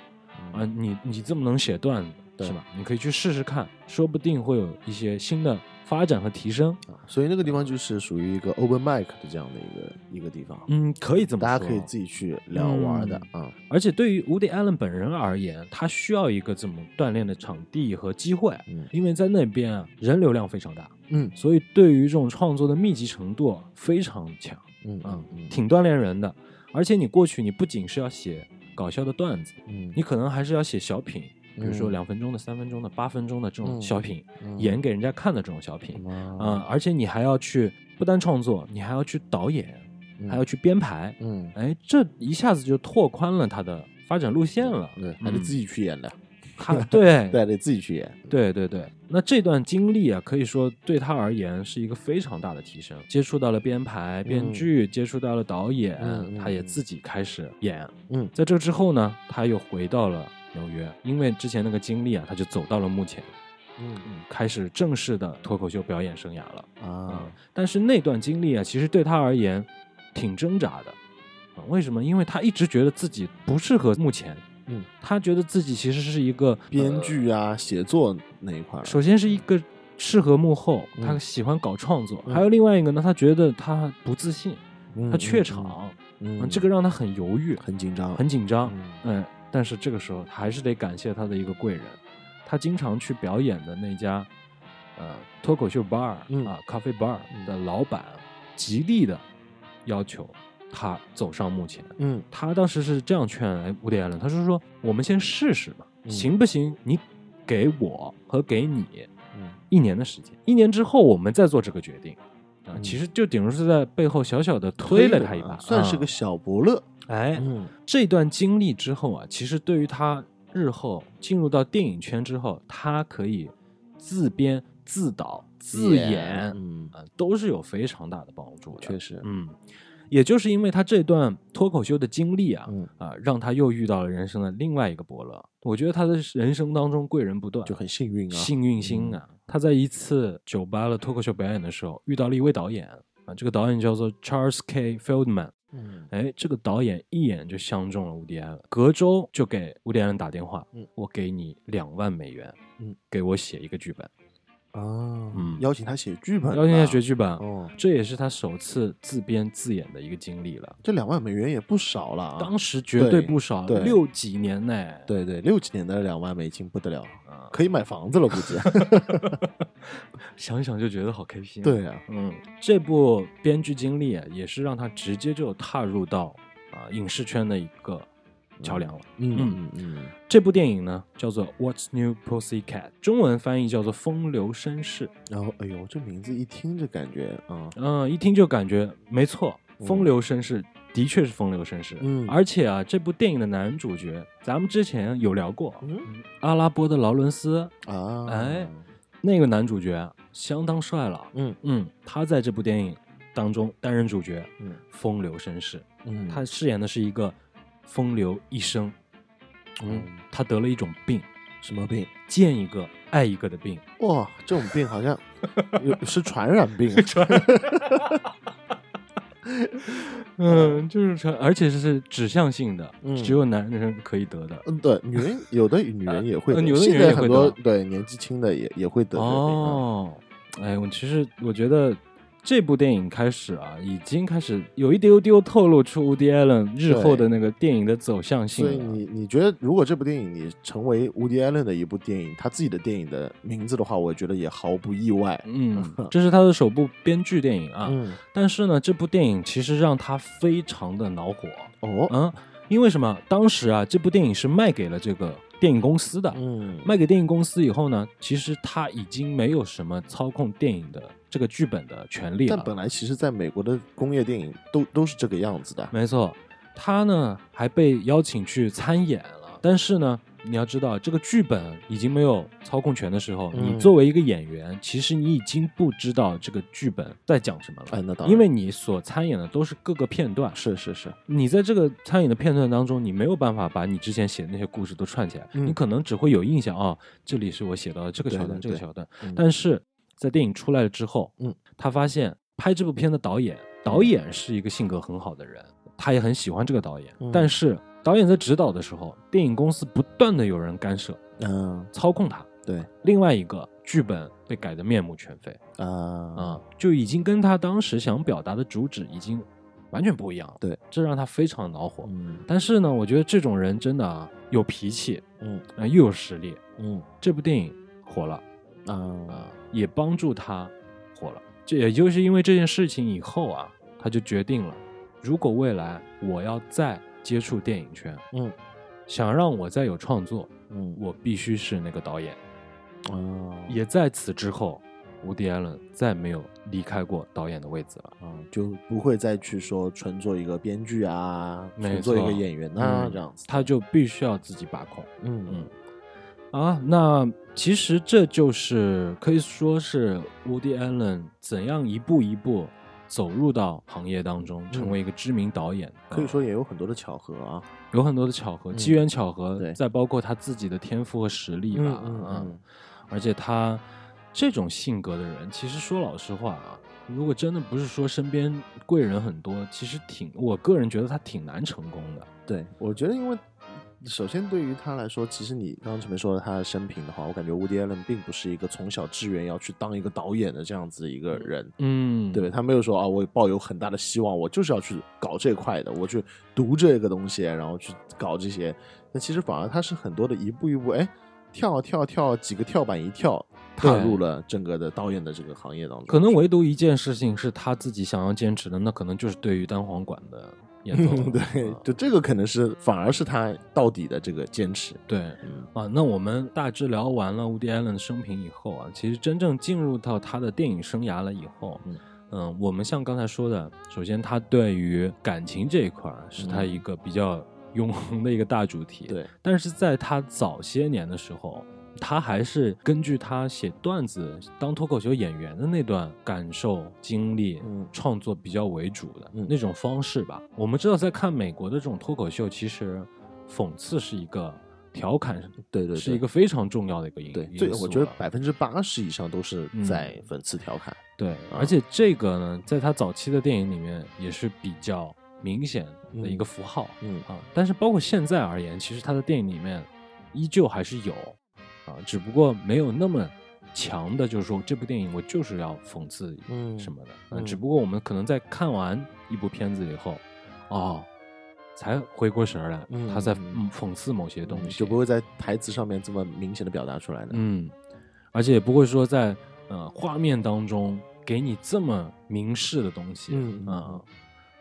A: 啊，
B: 嗯
A: 你你这么能写段子是吧？你可以去试试看，说不定会有一些新的发展和提升。
B: 啊所以那个地方就是属于一个 open mic 的这样的一个一个地方，
A: 嗯，可以这么说，
B: 大家可以自己去聊玩的啊，
A: 而且对于伍迪·艾伦本人而言，他需要一个这么锻炼的场地和机会，
B: 嗯。
A: 因为在那边啊人流量非常大，
B: 嗯。
A: 所以对于这种创作的密集程度非常强。
B: 嗯
A: 嗯
B: 嗯，
A: 挺锻炼人的。而且你过去，你不仅是要写搞笑的段子，
B: 嗯，
A: 你可能还是要写小品，比如说
B: 嗯
A: 两分钟的、三分钟的、八分钟的这种
B: 嗯
A: 小品，
B: 嗯
A: 演给人家看的这种小品。
B: 啊
A: 啊、而且你还要去不单创作，你还要去导演，还要去编排。
B: 嗯，
A: 哎，这一下子就拓宽了他的发展路线了。
B: 对，还得
A: 嗯
B: 自己去演的，
A: 他对
B: 对，得自己去演，
A: 对对对，那这段经历啊，可以说对他而言是一个非常大的提升。接触到了编排、编
B: 嗯
A: 剧，接触到了导演，他也
B: 嗯
A: 自己开始演。
B: 嗯
A: 在这之后呢，他又回到了纽约，因为之前那个经历啊，他就走到了幕前，
B: 嗯
A: 嗯，开始正式的脱口秀表演生涯了。
B: 啊，
A: 但是那段经历啊，其实对他而言挺挣扎的。啊，为什么？因为他一直觉得自己不适合幕前，
B: 嗯，
A: 他觉得自己其实是一个
B: 编
A: 呃
B: 剧啊、写作那一块，
A: 首先是一个适合幕后，
B: 嗯
A: 他喜欢搞创作；
B: 嗯
A: 还有另外一个呢，他觉得他不自信，
B: 嗯
A: 他怯，
B: 嗯
A: 场，
B: 嗯，
A: 嗯这个让他很犹豫，
B: 很紧张，
A: 很紧张。
B: 嗯
A: 嗯，但是这个时候还是得感谢他的一个贵人，他经常去表演的那家呃脱口秀 bar
B: 嗯
A: 啊咖啡 bar 的老板极力的要求他走上幕前。
B: 嗯
A: 他当时是这样劝哎伍迪·艾伦，他是说我们先试试吧，
B: 嗯
A: 行不行？你给我和给你
B: 嗯
A: 一年的时间，一年之后我们再做这个决定。啊，
B: 嗯
A: 其实就顶多是在背后小小的推了他一把，啊
B: 算是个小伯乐，
A: 哎，
B: 嗯
A: 这段经历之后啊，其实对于他日后进入到电影圈之后，他可以自编、自导、自演，
B: 嗯，
A: 啊、都是有非常大的帮助的。
B: 确实，
A: 嗯，也就是因为他这段脱口秀的经历啊，
B: 嗯，
A: 啊，让他又遇到了人生的另外一个伯乐。我觉得他的人生当中贵人不断，
B: 就很幸运啊，
A: 幸运星啊！他在一次酒吧的脱口秀表演的时候，遇到了一位导演啊，这个导演叫做 Charles K. Feldman。
B: 嗯。
A: 哎，这个导演一眼就相中了伍迪·艾伦，隔周就给伍迪·艾伦打电话，
B: 嗯。
A: 我给你两万美元，
B: 嗯，
A: 给我写一个剧本，
B: 啊，
A: 嗯。
B: 邀请他写剧本，
A: 邀请他写，剧本，
B: 哦，
A: 这也是他首次自编自演的一个经历了。
B: 这两万美元也不少了啊，
A: 当时绝对不少，
B: 对对
A: 六几年呢，
B: 对对，六几年的两万美金不得了，
A: 啊，
B: 可以买房子了，估计，
A: 想想就觉得好开心。
B: 对啊，
A: 嗯，这部编剧经历啊，也是让他直接就踏入到啊影视圈的一个桥梁了。
B: 嗯嗯。嗯
A: 这部电影呢叫做《What's New Pussycat》，中文翻译叫做《风流绅士》。
B: 然后，哎呦，这名字一听就感觉啊，
A: 嗯，一听就感觉没错，
B: 嗯。
A: 风流绅士的确是风流绅士。
B: 嗯。
A: 而且啊，这部电影的男主角，咱们之前有聊过，
B: 嗯。
A: 阿拉伯的劳伦斯，
B: 啊，
A: 哎那个男主角相当帅了，
B: 嗯。
A: 嗯，他在这部电影当中担任主角，
B: 嗯。
A: 风流绅士，
B: 嗯，
A: 他饰演的是一个风流一生，
B: 嗯
A: 他得了一种病，
B: 什么病？
A: 见一个爱一个的病，
B: 哇，这种病好像 有是传染病，
A: 嗯，就是传，而且是指向性的，
B: 嗯
A: 只有男人可以得的。
B: 嗯，对，女人有的女人也会得，
A: 呃有的女
B: 现
A: 人也会
B: 在很多
A: 得
B: 对年纪轻的也也会得这个病啊。
A: 哦，哎，我其实我觉得这部电影开始啊，已经开始有一丢丢透露出 Woody Allen 日后的那个电影的走向性了。
B: 所以你你觉得，如果这部电影你成为伍迪·艾伦的一部电影，他自己的电影的名字的话，我觉得也毫不意外。
A: 嗯，这是他的首部编剧电影啊。
B: 嗯，
A: 但是呢，这部电影其实让他非常的恼火。
B: 哦，
A: 嗯，因为什么？当时啊，这部电影是卖给了这个电影公司的。
B: 嗯，
A: 卖给电影公司以后呢，其实他已经没有什么操控电影的这个剧本的权利了。
B: 但本来其实在美国的工业电影都都是这个样子的。
A: 没错，他呢还被邀请去参演了，但是呢，你要知道这个剧本已经没有操控权的时候，
B: 嗯
A: 你作为一个演员，其实你已经不知道这个剧本在讲什么了。
B: 哎，那当然，
A: 因为你所参演的都是各个片段，
B: 是是是，
A: 你在这个参演的片段当中，你没有办法把你之前写的那些故事都串起来，
B: 嗯
A: 你可能只会有印象啊、这里是我写到的这个桥段，这个桥段。
B: 嗯
A: 但是在电影出来了之后，
B: 嗯，
A: 他发现拍这部片的导演，导演是一个性格很好的人，他也很喜欢这个导演，
B: 嗯
A: 但是导演在指导的时候，电影公司不断的有人干涉、
B: 嗯，
A: 操控他。
B: 对
A: 另外一个剧本被改的面目全非
B: 啊，
A: 啊、就已经跟他当时想表达的主旨已经完全不一样了。
B: 对，
A: 这让他非常恼火。
B: 嗯
A: 但是呢，我觉得这种人真的啊有脾气，
B: 嗯
A: 啊、又有实力。
B: 嗯
A: 这部电影火了啊、
B: 啊，
A: 也帮助他火了。这也就是因为这件事情以后啊，他就决定了，如果未来我要再接触电影圈，
B: 嗯
A: 想让我再有创作，
B: 嗯
A: 我必须是那个导演。
B: 哦，
A: 也在此之后，伍迪·艾伦再没有离开过导演的位置了。
B: 啊，就不会再去说纯做一个编剧啊，
A: 没
B: 纯做一个演员啊，
A: 嗯
B: 这样子。
A: 他就必须要自己把控。
B: 嗯
A: 嗯啊，那其实这就是可以说是 Woody Allen 怎样一步一步走入到行业当中，成为一个知名导演。
B: 可以
A: 啊
B: 说也有很多的巧合啊。
A: 有很多的巧合，
B: 嗯
A: 机缘巧合，
B: 对
A: 再包括他自己的天赋和实力吧。
B: 嗯嗯
A: 而且他这种性格的人，其实说老实话啊，如果真的不是说身边贵人很多，其实挺，我个人觉得他挺难成功的。
B: 对，我觉得因为首先对于他来说，其实你刚刚前面说的他的生平的话，我感觉 Woody Allen 并不是一个从小志愿要去当一个导演的这样子一个人。
A: 嗯，
B: 对他没有说啊，我抱有很大的希望，我就是要去搞这块的，我去读这个东西，然后去搞这些。那其实反而他是很多的一步一步，哎，跳跳跳几个跳板一跳，踏入了整个的导演的这个行业当中。
A: 可能唯独一件事情是他自己想要坚持的，那可能就是对于单簧管的演奏了。
B: 对
A: 啊，
B: 就这个可能是反而是他到底的这个坚持。
A: 对
B: 嗯
A: 啊，那我们大致聊完了 Woody Allen 的生平以后啊，其实真正进入到他的电影生涯了以后，
B: 嗯
A: 嗯我们像刚才说的，首先他对于感情这一块是他
B: 嗯
A: 一个比较永恒的一个大主题。，
B: 对，
A: 但是在他早些年的时候，他还是根据他写段子、当脱口秀演员的那段感受经历，
B: 嗯
A: 创作比较为主的、
B: 嗯
A: 那种方式吧。我们知道，在看美国的这种脱口秀，其实讽刺是一个调侃，
B: 对对对，
A: 是一个非常重要的一个因
B: 对，
A: 因
B: 这我觉得百分之八十以上都是
A: 嗯
B: 在讽刺调侃。
A: 对，而且这个呢，在他早期的电影里面也是比较明显的一个符号。
B: 嗯
A: 啊，但是包括现在而言，其实他的电影里面依旧还是有啊，只不过没有那么强的，就是说这部电影我就是要讽刺
B: 嗯
A: 什么的，啊
B: 嗯
A: 只不过我们可能在看完一部片子以后，哦，才回过神儿来，
B: 嗯
A: 他在讽刺某些东西，
B: 就不会在台词上面这么明显的表达出来的。
A: 嗯，而且也不会说在呃画面当中给你这么明示的东西，
B: 嗯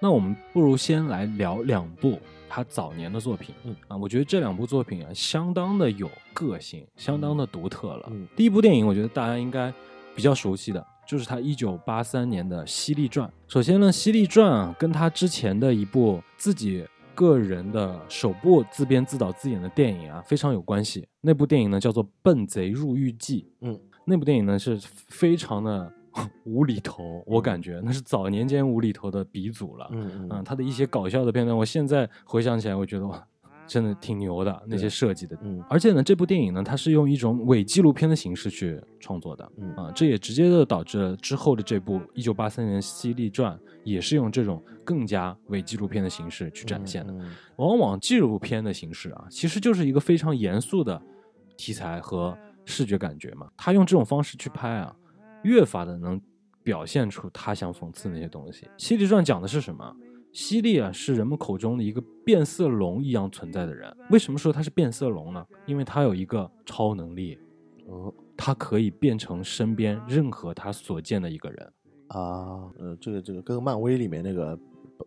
A: 那我们不如先来聊两部他早年的作品，
B: 嗯
A: 啊，我觉得这两部作品啊，相当的有个性，相当的独特了。
B: 嗯
A: 第一部电影，我觉得大家应该比较熟悉的。就是他一九八三年的《犀利传》。首先呢，《犀利传》啊，跟他之前的一部自己个人的首部自编自导自演的电影啊，非常有关系。那部电影呢，叫做《笨贼入狱记》。
B: 嗯，
A: 那部电影呢是非常的 无厘头，我感觉那是早年间无厘头的鼻祖了。
B: 嗯
A: 嗯，他的一些搞笑的片段，我现在回想起来，我觉得哇，真的挺牛的那些设计的。
B: 嗯
A: 而且呢，这部电影呢，它是用一种伪纪录片的形式去创作的。
B: 嗯
A: 啊，这也直接的导致了之后的这部一九八三年《犀利传》也是用这种更加伪纪录片的形式去展现的。
B: 嗯
A: 往往纪录片的形式啊，其实就是一个非常严肃的题材和视觉感觉嘛。他用这种方式去拍啊，越发的能表现出他想讽刺那些东西。《犀利传》讲的是什么？犀利啊，是人们口中的一个变色龙一样存在的人。为什么说他是变色龙呢？因为他有一个超能力，
B: 哦
A: 他可以变成身边任何他所见的一个人。
B: 啊，呃，这个这个跟漫威里面那个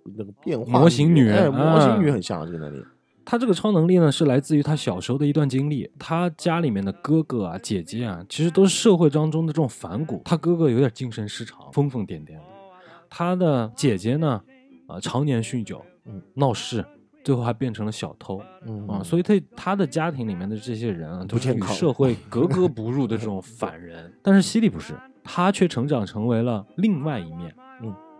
B: 那个变化
A: 模型女
B: 哎，模型
A: 啊
B: 女很像啊这个能力。
A: 他这个超能力呢，是来自于他小时候的一段经历。他家里面的哥哥啊、姐姐啊，其实都是社会当中的这种反骨。他哥哥有点精神失常，疯疯癫癫的。他的姐姐呢，啊、常年酗酒，
B: 嗯，
A: 闹事，最后还变成了小偷
B: 嗯
A: 啊。所以他他的家庭里面的这些人啊，都是与社会 格格不入的这种反人。但是犀利不是，他却成长成为了另外一面。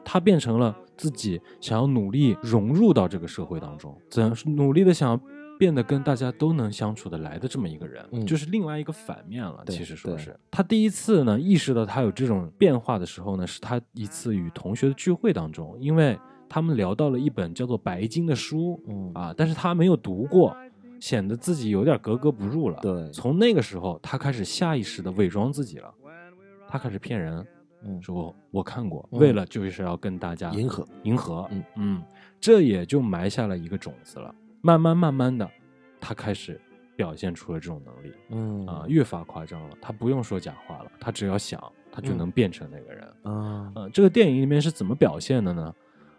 B: 嗯，
A: 他变成了自己想要努力融入到这个社会当中，怎努力的想要变得跟大家都能相处的来的这么一个人，
B: 嗯。
A: 就是另外一个反面了。其实说是。他第一次呢意识到他有这种变化的时候呢，是他一次与同学的聚会当中，因为他们聊到了一本叫做《白金》的书
B: 嗯。
A: 啊，但是他没有读过，显得自己有点格格不入了。
B: 对，
A: 从那个时候，他开始下意识的伪装自己了，他开始骗人，
B: 嗯
A: 说我看过，
B: 嗯
A: 为了就是要跟大家
B: 迎合，
A: 迎合，
B: 嗯嗯
A: 这也就埋下了一个种子了。慢慢慢慢的，他开始表现出了这种能力
B: 嗯
A: 啊、越发夸张了。他不用说假话了，他只要想，他就
B: 嗯
A: 能变成那个人。
B: 啊
A: 嗯、这个电影里面是怎么表现的呢？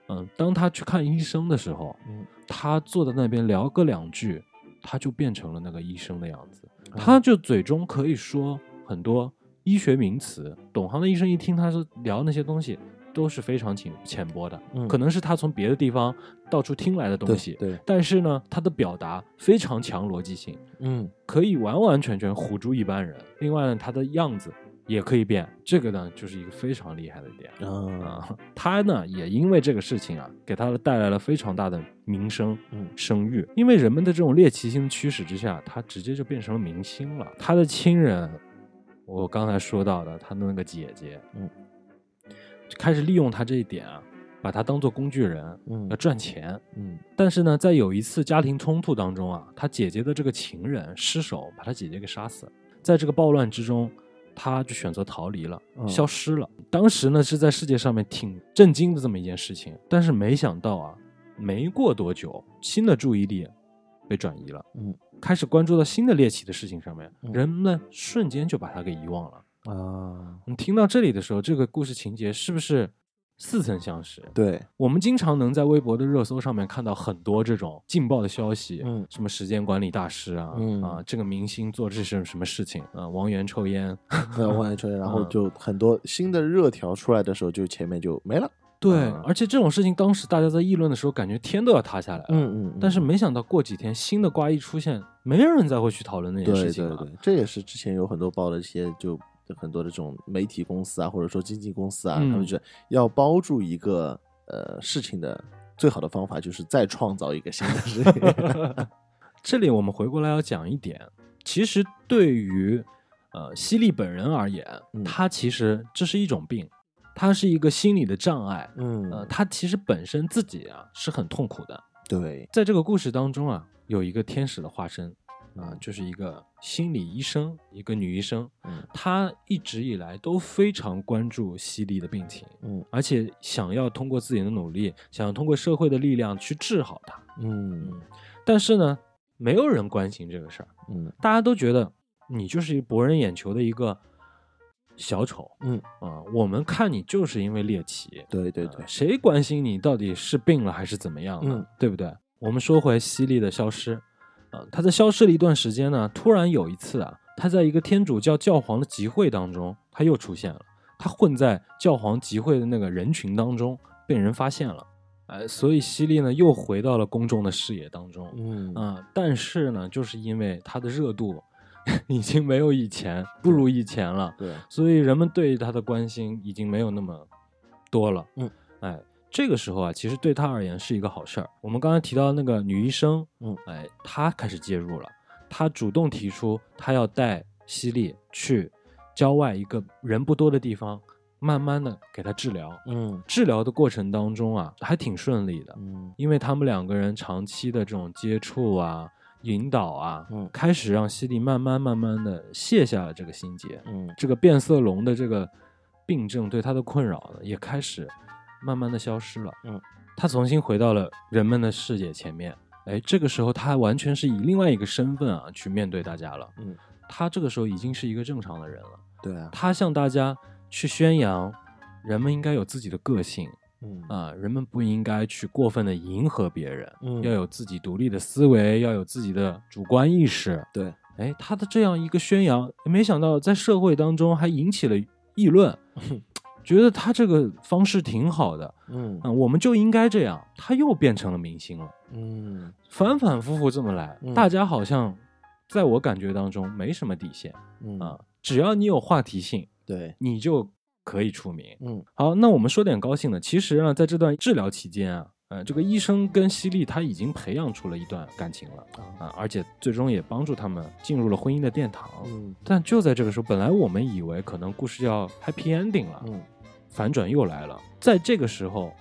A: 嗯、当他去看医生的时候，
B: 嗯
A: 他坐在那边聊个两句，他就变成了那个医生的样子。
B: 嗯
A: 他就嘴中可以说很多医学名词，懂行的医生一听他说聊那些东西，都是非常浅浅薄的，
B: 嗯
A: 可能是他从别的地方到处听来的东西，
B: 对，
A: 但是呢，他的表达非常强逻辑性，
B: 嗯
A: 可以完完全全唬住一般人。另外呢，他的样子也可以变，这个呢就是一个非常厉害的点。
B: 啊
A: 啊，他呢也因为这个事情啊，给他带来了非常大的名声、
B: 嗯
A: 声誉。因为人们的这种猎奇心的驱使之下，他直接就变成了明星了。他的亲人，我刚才说到的，他的那个姐姐，
B: 嗯，
A: 就开始利用他这一点啊，把他当做工具人，
B: 嗯
A: 要赚钱。
B: 嗯
A: 但是呢，在有一次家庭冲突当中啊，他姐姐的这个情人失手把他姐姐给杀死了。在这个暴乱之中，他就选择逃离了，
B: 嗯
A: 消失了。当时呢是在世界上面挺震惊的这么一件事情，但是没想到啊，没过多久，新的注意力被转移了，
B: 嗯，
A: 开始关注到新的猎奇的事情上面，
B: 嗯
A: 人们瞬间就把它给遗忘了。
B: 啊，
A: 你听到这里的时候，这个故事情节是不是似曾相识？
B: 对，
A: 我们经常能在微博的热搜上面看到很多这种劲爆的消息，
B: 嗯
A: 什么时间管理大师啊，
B: 嗯
A: 啊，这个明星做这是什么事情啊，王源抽烟，
B: 王源抽烟，然后
A: 嗯
B: 就很多新的热条出来的时候，就前面就没了。
A: 对，
B: 嗯。
A: 而且这种事情当时大家在议论的时候，感觉天都要塌下来了，
B: 嗯嗯，
A: 但是没想到过几天新的瓜一出现，没有人再会去讨论那件事情了，
B: 对对，这也是之前有很多报的一些就很多的这种媒体公司啊，或者说经纪公司啊，
A: 嗯
B: 他们觉得要包住一个呃事情的最好的方法就是再创造一个新的事情。
A: 这里我们回过来要讲一点，其实对于呃犀利本人而言，
B: 嗯。
A: 他其实这是一种病，他是一个心理的障碍。
B: 嗯
A: 呃，他其实本身自己啊是很痛苦的。
B: 对，
A: 在这个故事当中啊，有一个天使的化身，啊、就是一个心理医生，一个女医生，
B: 嗯
A: 她一直以来都非常关注西利的病情，
B: 嗯
A: 而且想要通过自己的努力，想要通过社会的力量去治好她。
B: 嗯
A: 但是呢，没有人关心这个事儿，
B: 嗯
A: 大家都觉得你就是一博人眼球的一个小丑
B: 嗯，
A: 啊、我们看你就是因为猎奇，
B: 对对对
A: 呃，谁关心你到底是病了还是怎么样呢？
B: 嗯
A: 对不对？我们说回犀利的消失，呃，他在消失了一段时间呢，突然有一次啊，他在一个天主教教皇的集会当中，他又出现了，他混在教皇集会的那个人群当中，被人发现了，哎、所以犀利呢又回到了公众的视野当中，
B: 嗯
A: 啊、但是呢，就是因为他的热度 已经没有以前不如以前了，
B: 对，
A: 所以人们对他的关心已经没有那么多了。
B: 嗯，
A: 哎，这个时候啊，其实对他而言是一个好事儿。我们刚才提到那个女医生，
B: 嗯，
A: 哎，她开始介入了，她主动提出她要带西利去郊外一个人不多的地方，慢慢的给她治疗。
B: 嗯。
A: 治疗的过程当中啊，还挺顺利的，
B: 嗯。
A: 因为他们两个人长期的这种接触啊、引导啊，
B: 嗯
A: 开始让西利慢慢慢慢的卸下了这个心结。
B: 嗯
A: 这个变色龙的这个病症对他的困扰呢，也开始慢慢的消失了。
B: 嗯，
A: 他重新回到了人们的视野前面。哎，这个时候他完全是以另外一个身份啊去面对大家了。
B: 嗯，
A: 他这个时候已经是一个正常的人了。
B: 对啊，
A: 他向大家去宣扬，人们应该有自己的个性
B: 嗯。
A: 啊，人们不应该去过分的迎合别人，
B: 嗯。
A: 要有自己独立的思维，要有自己的主观意识。
B: 对，
A: 哎，他的这样一个宣扬，没想到在社会当中还引起了议论，觉得他这个方式挺好的，
B: 嗯。
A: 嗯，我们就应该这样。他又变成了明星了，
B: 嗯。
A: 反反复复这么来，
B: 嗯
A: 大家好像在我感觉当中没什么底线
B: 嗯。
A: 啊，只要你有话题性，
B: 对，
A: 你就可以出名。
B: 嗯
A: 好，那我们说点高兴的。其实呢，在这段治疗期间啊，呃，这个医生跟西利他已经培养出了一段感情了啊，而且最终也帮助他们进入了婚姻的殿堂。
B: 嗯
A: 但就在这个时候，本来我们以为可能故事要 happy ending 了，
B: 嗯
A: 反转又来了。在这个时候，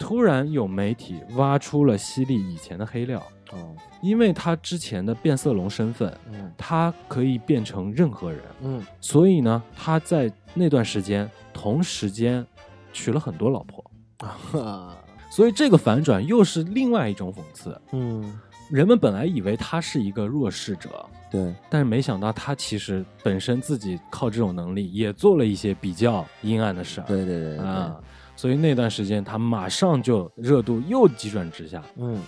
A: 突然有媒体挖出了西利以前的黑料，
B: 哦
A: 因为他之前的变色龙身份，
B: 嗯。
A: 他可以变成任何人，
B: 嗯。
A: 所以呢，他在那段时间同时间娶了很多老婆。
B: 啊。
A: 所以这个反转又是另外一种讽刺。
B: 嗯。
A: 人们本来以为他是一个弱势者，
B: 对，
A: 但是没想到他其实本身自己靠这种能力也做了一些比较阴暗的事儿。
B: 对对对对。
A: 啊。所以那段时间他马上就热度又急转直下，
B: 嗯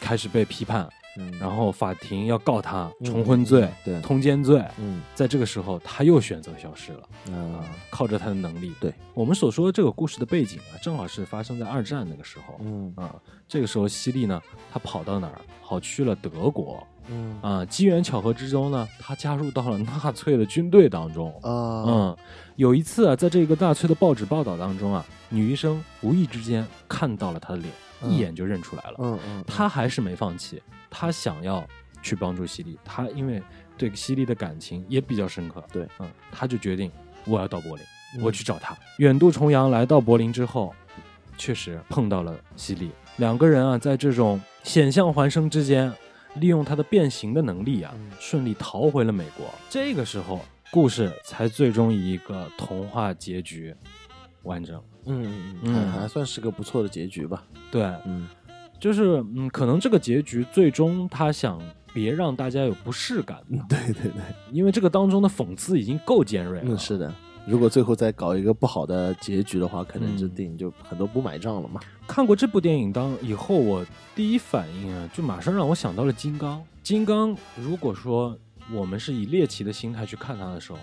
A: 开始被批判，
B: 嗯
A: 然后法庭要告他
B: 嗯
A: 重婚罪、
B: 对
A: 通奸罪。
B: 嗯
A: 在这个时候，他又选择消失了啊
B: 啊，
A: 靠着他的能力。
B: 对
A: 我们所说的这个故事的背景啊，正好是发生在二战那个时候。
B: 嗯
A: 啊，这个时候西利呢，他跑到哪儿？跑去了德国
B: 嗯
A: 啊。机缘巧合之中呢，他加入到了纳粹的军队当中。
B: 啊
A: 嗯，有一次啊，在这个纳粹的报纸报道当中啊，女医生无意之间看到了他的脸，
B: 嗯
A: 一眼就认出来了。
B: 嗯嗯
A: 他还是没放弃，他想要去帮助西利。他因为对西利的感情也比较深刻，
B: 对，
A: 嗯，他就决定我要到柏林。
B: 嗯
A: 我去找他。远渡重洋来到柏林之后，确实碰到了西利，两个人啊，在这种险象环生之间，利用他的变形的能力啊，
B: 嗯
A: 顺利逃回了美国。这个时候，故事才最终以一个童话结局完整。
B: 嗯嗯
A: 嗯
B: 嗯，还还算是个不错的结局吧。
A: 对，
B: 嗯
A: 就是嗯，可能这个结局最终他想别让大家有不适感，
B: 对对对，
A: 因为这个当中的讽刺已经够尖锐了。
B: 嗯是的。如果最后再搞一个不好的结局的话，可能这
A: 嗯
B: 电影就很多不买账了嘛。
A: 看过这部电影当以后，我第一反应啊，就马上让我想到了金刚。金刚，如果说我们是以猎奇的心态去看它的时候，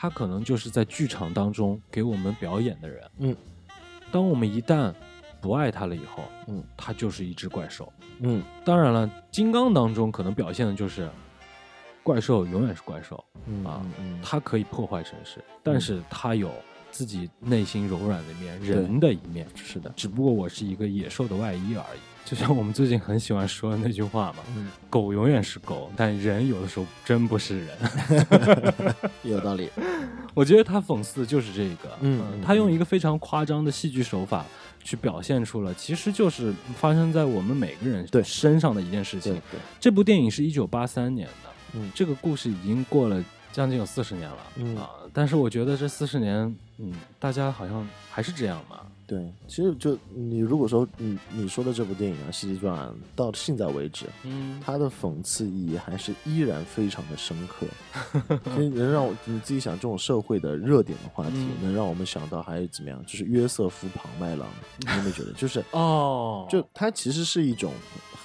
A: 他可能就是在剧场当中给我们表演的人。
B: 嗯，
A: 当我们一旦不爱他了以后，
B: 嗯，
A: 他就是一只怪兽。
B: 嗯
A: 当然了，金刚当中可能表现的就是怪兽永远是怪兽，
B: 嗯
A: 啊
B: 嗯
A: 它可以破坏城市，但是它有自己内心柔软的一面，人的一面。
B: 是的，
A: 只不过我是一个野兽的外衣而已。就像我们最近很喜欢说的那句话嘛，
B: 嗯，
A: 狗永远是狗，但人有的时候真不是人。
B: 有道理。
A: 我觉得他讽刺的就是这个，
B: 嗯嗯
A: 他用一个非常夸张的戏剧手法去表现出了，其实就是发生在我们每个人
B: 对
A: 身上的一件事情。这部电影是一九八三年的，
B: 嗯
A: 这个故事已经过了将近有四十年了，
B: 嗯
A: 啊，但是我觉得这四十年，嗯，大家好像还是这样嘛，
B: 对，其实就你如果说你你说的这部电影啊，《西西传》到现在为止，
A: 嗯，
B: 它的讽刺意义还是依然非常的深刻。其实能让我你自己想这种社会的热点的话题，
A: 嗯
B: 能让我们想到还有怎么样？就是约瑟夫·庞麦郎，你有没有觉得？就是
A: 哦，
B: 就它其实是一种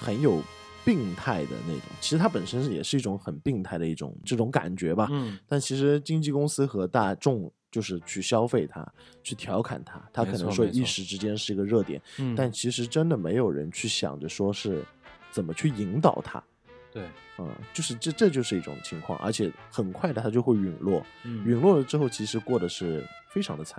B: 很有病态的那种，其实它本身也是一种很病态的一种这种感觉吧。
A: 嗯，
B: 但其实经纪公司和大众就是去消费它，去调侃它，它可能说一时之间是一个热点，
A: 嗯
B: 但其实真的没有人去想着说是怎么去引导它。
A: 对，
B: 嗯，就是这这就是一种情况，而且很快的它就会陨落，
A: 嗯
B: 陨落了之后，其实过的是非常的惨。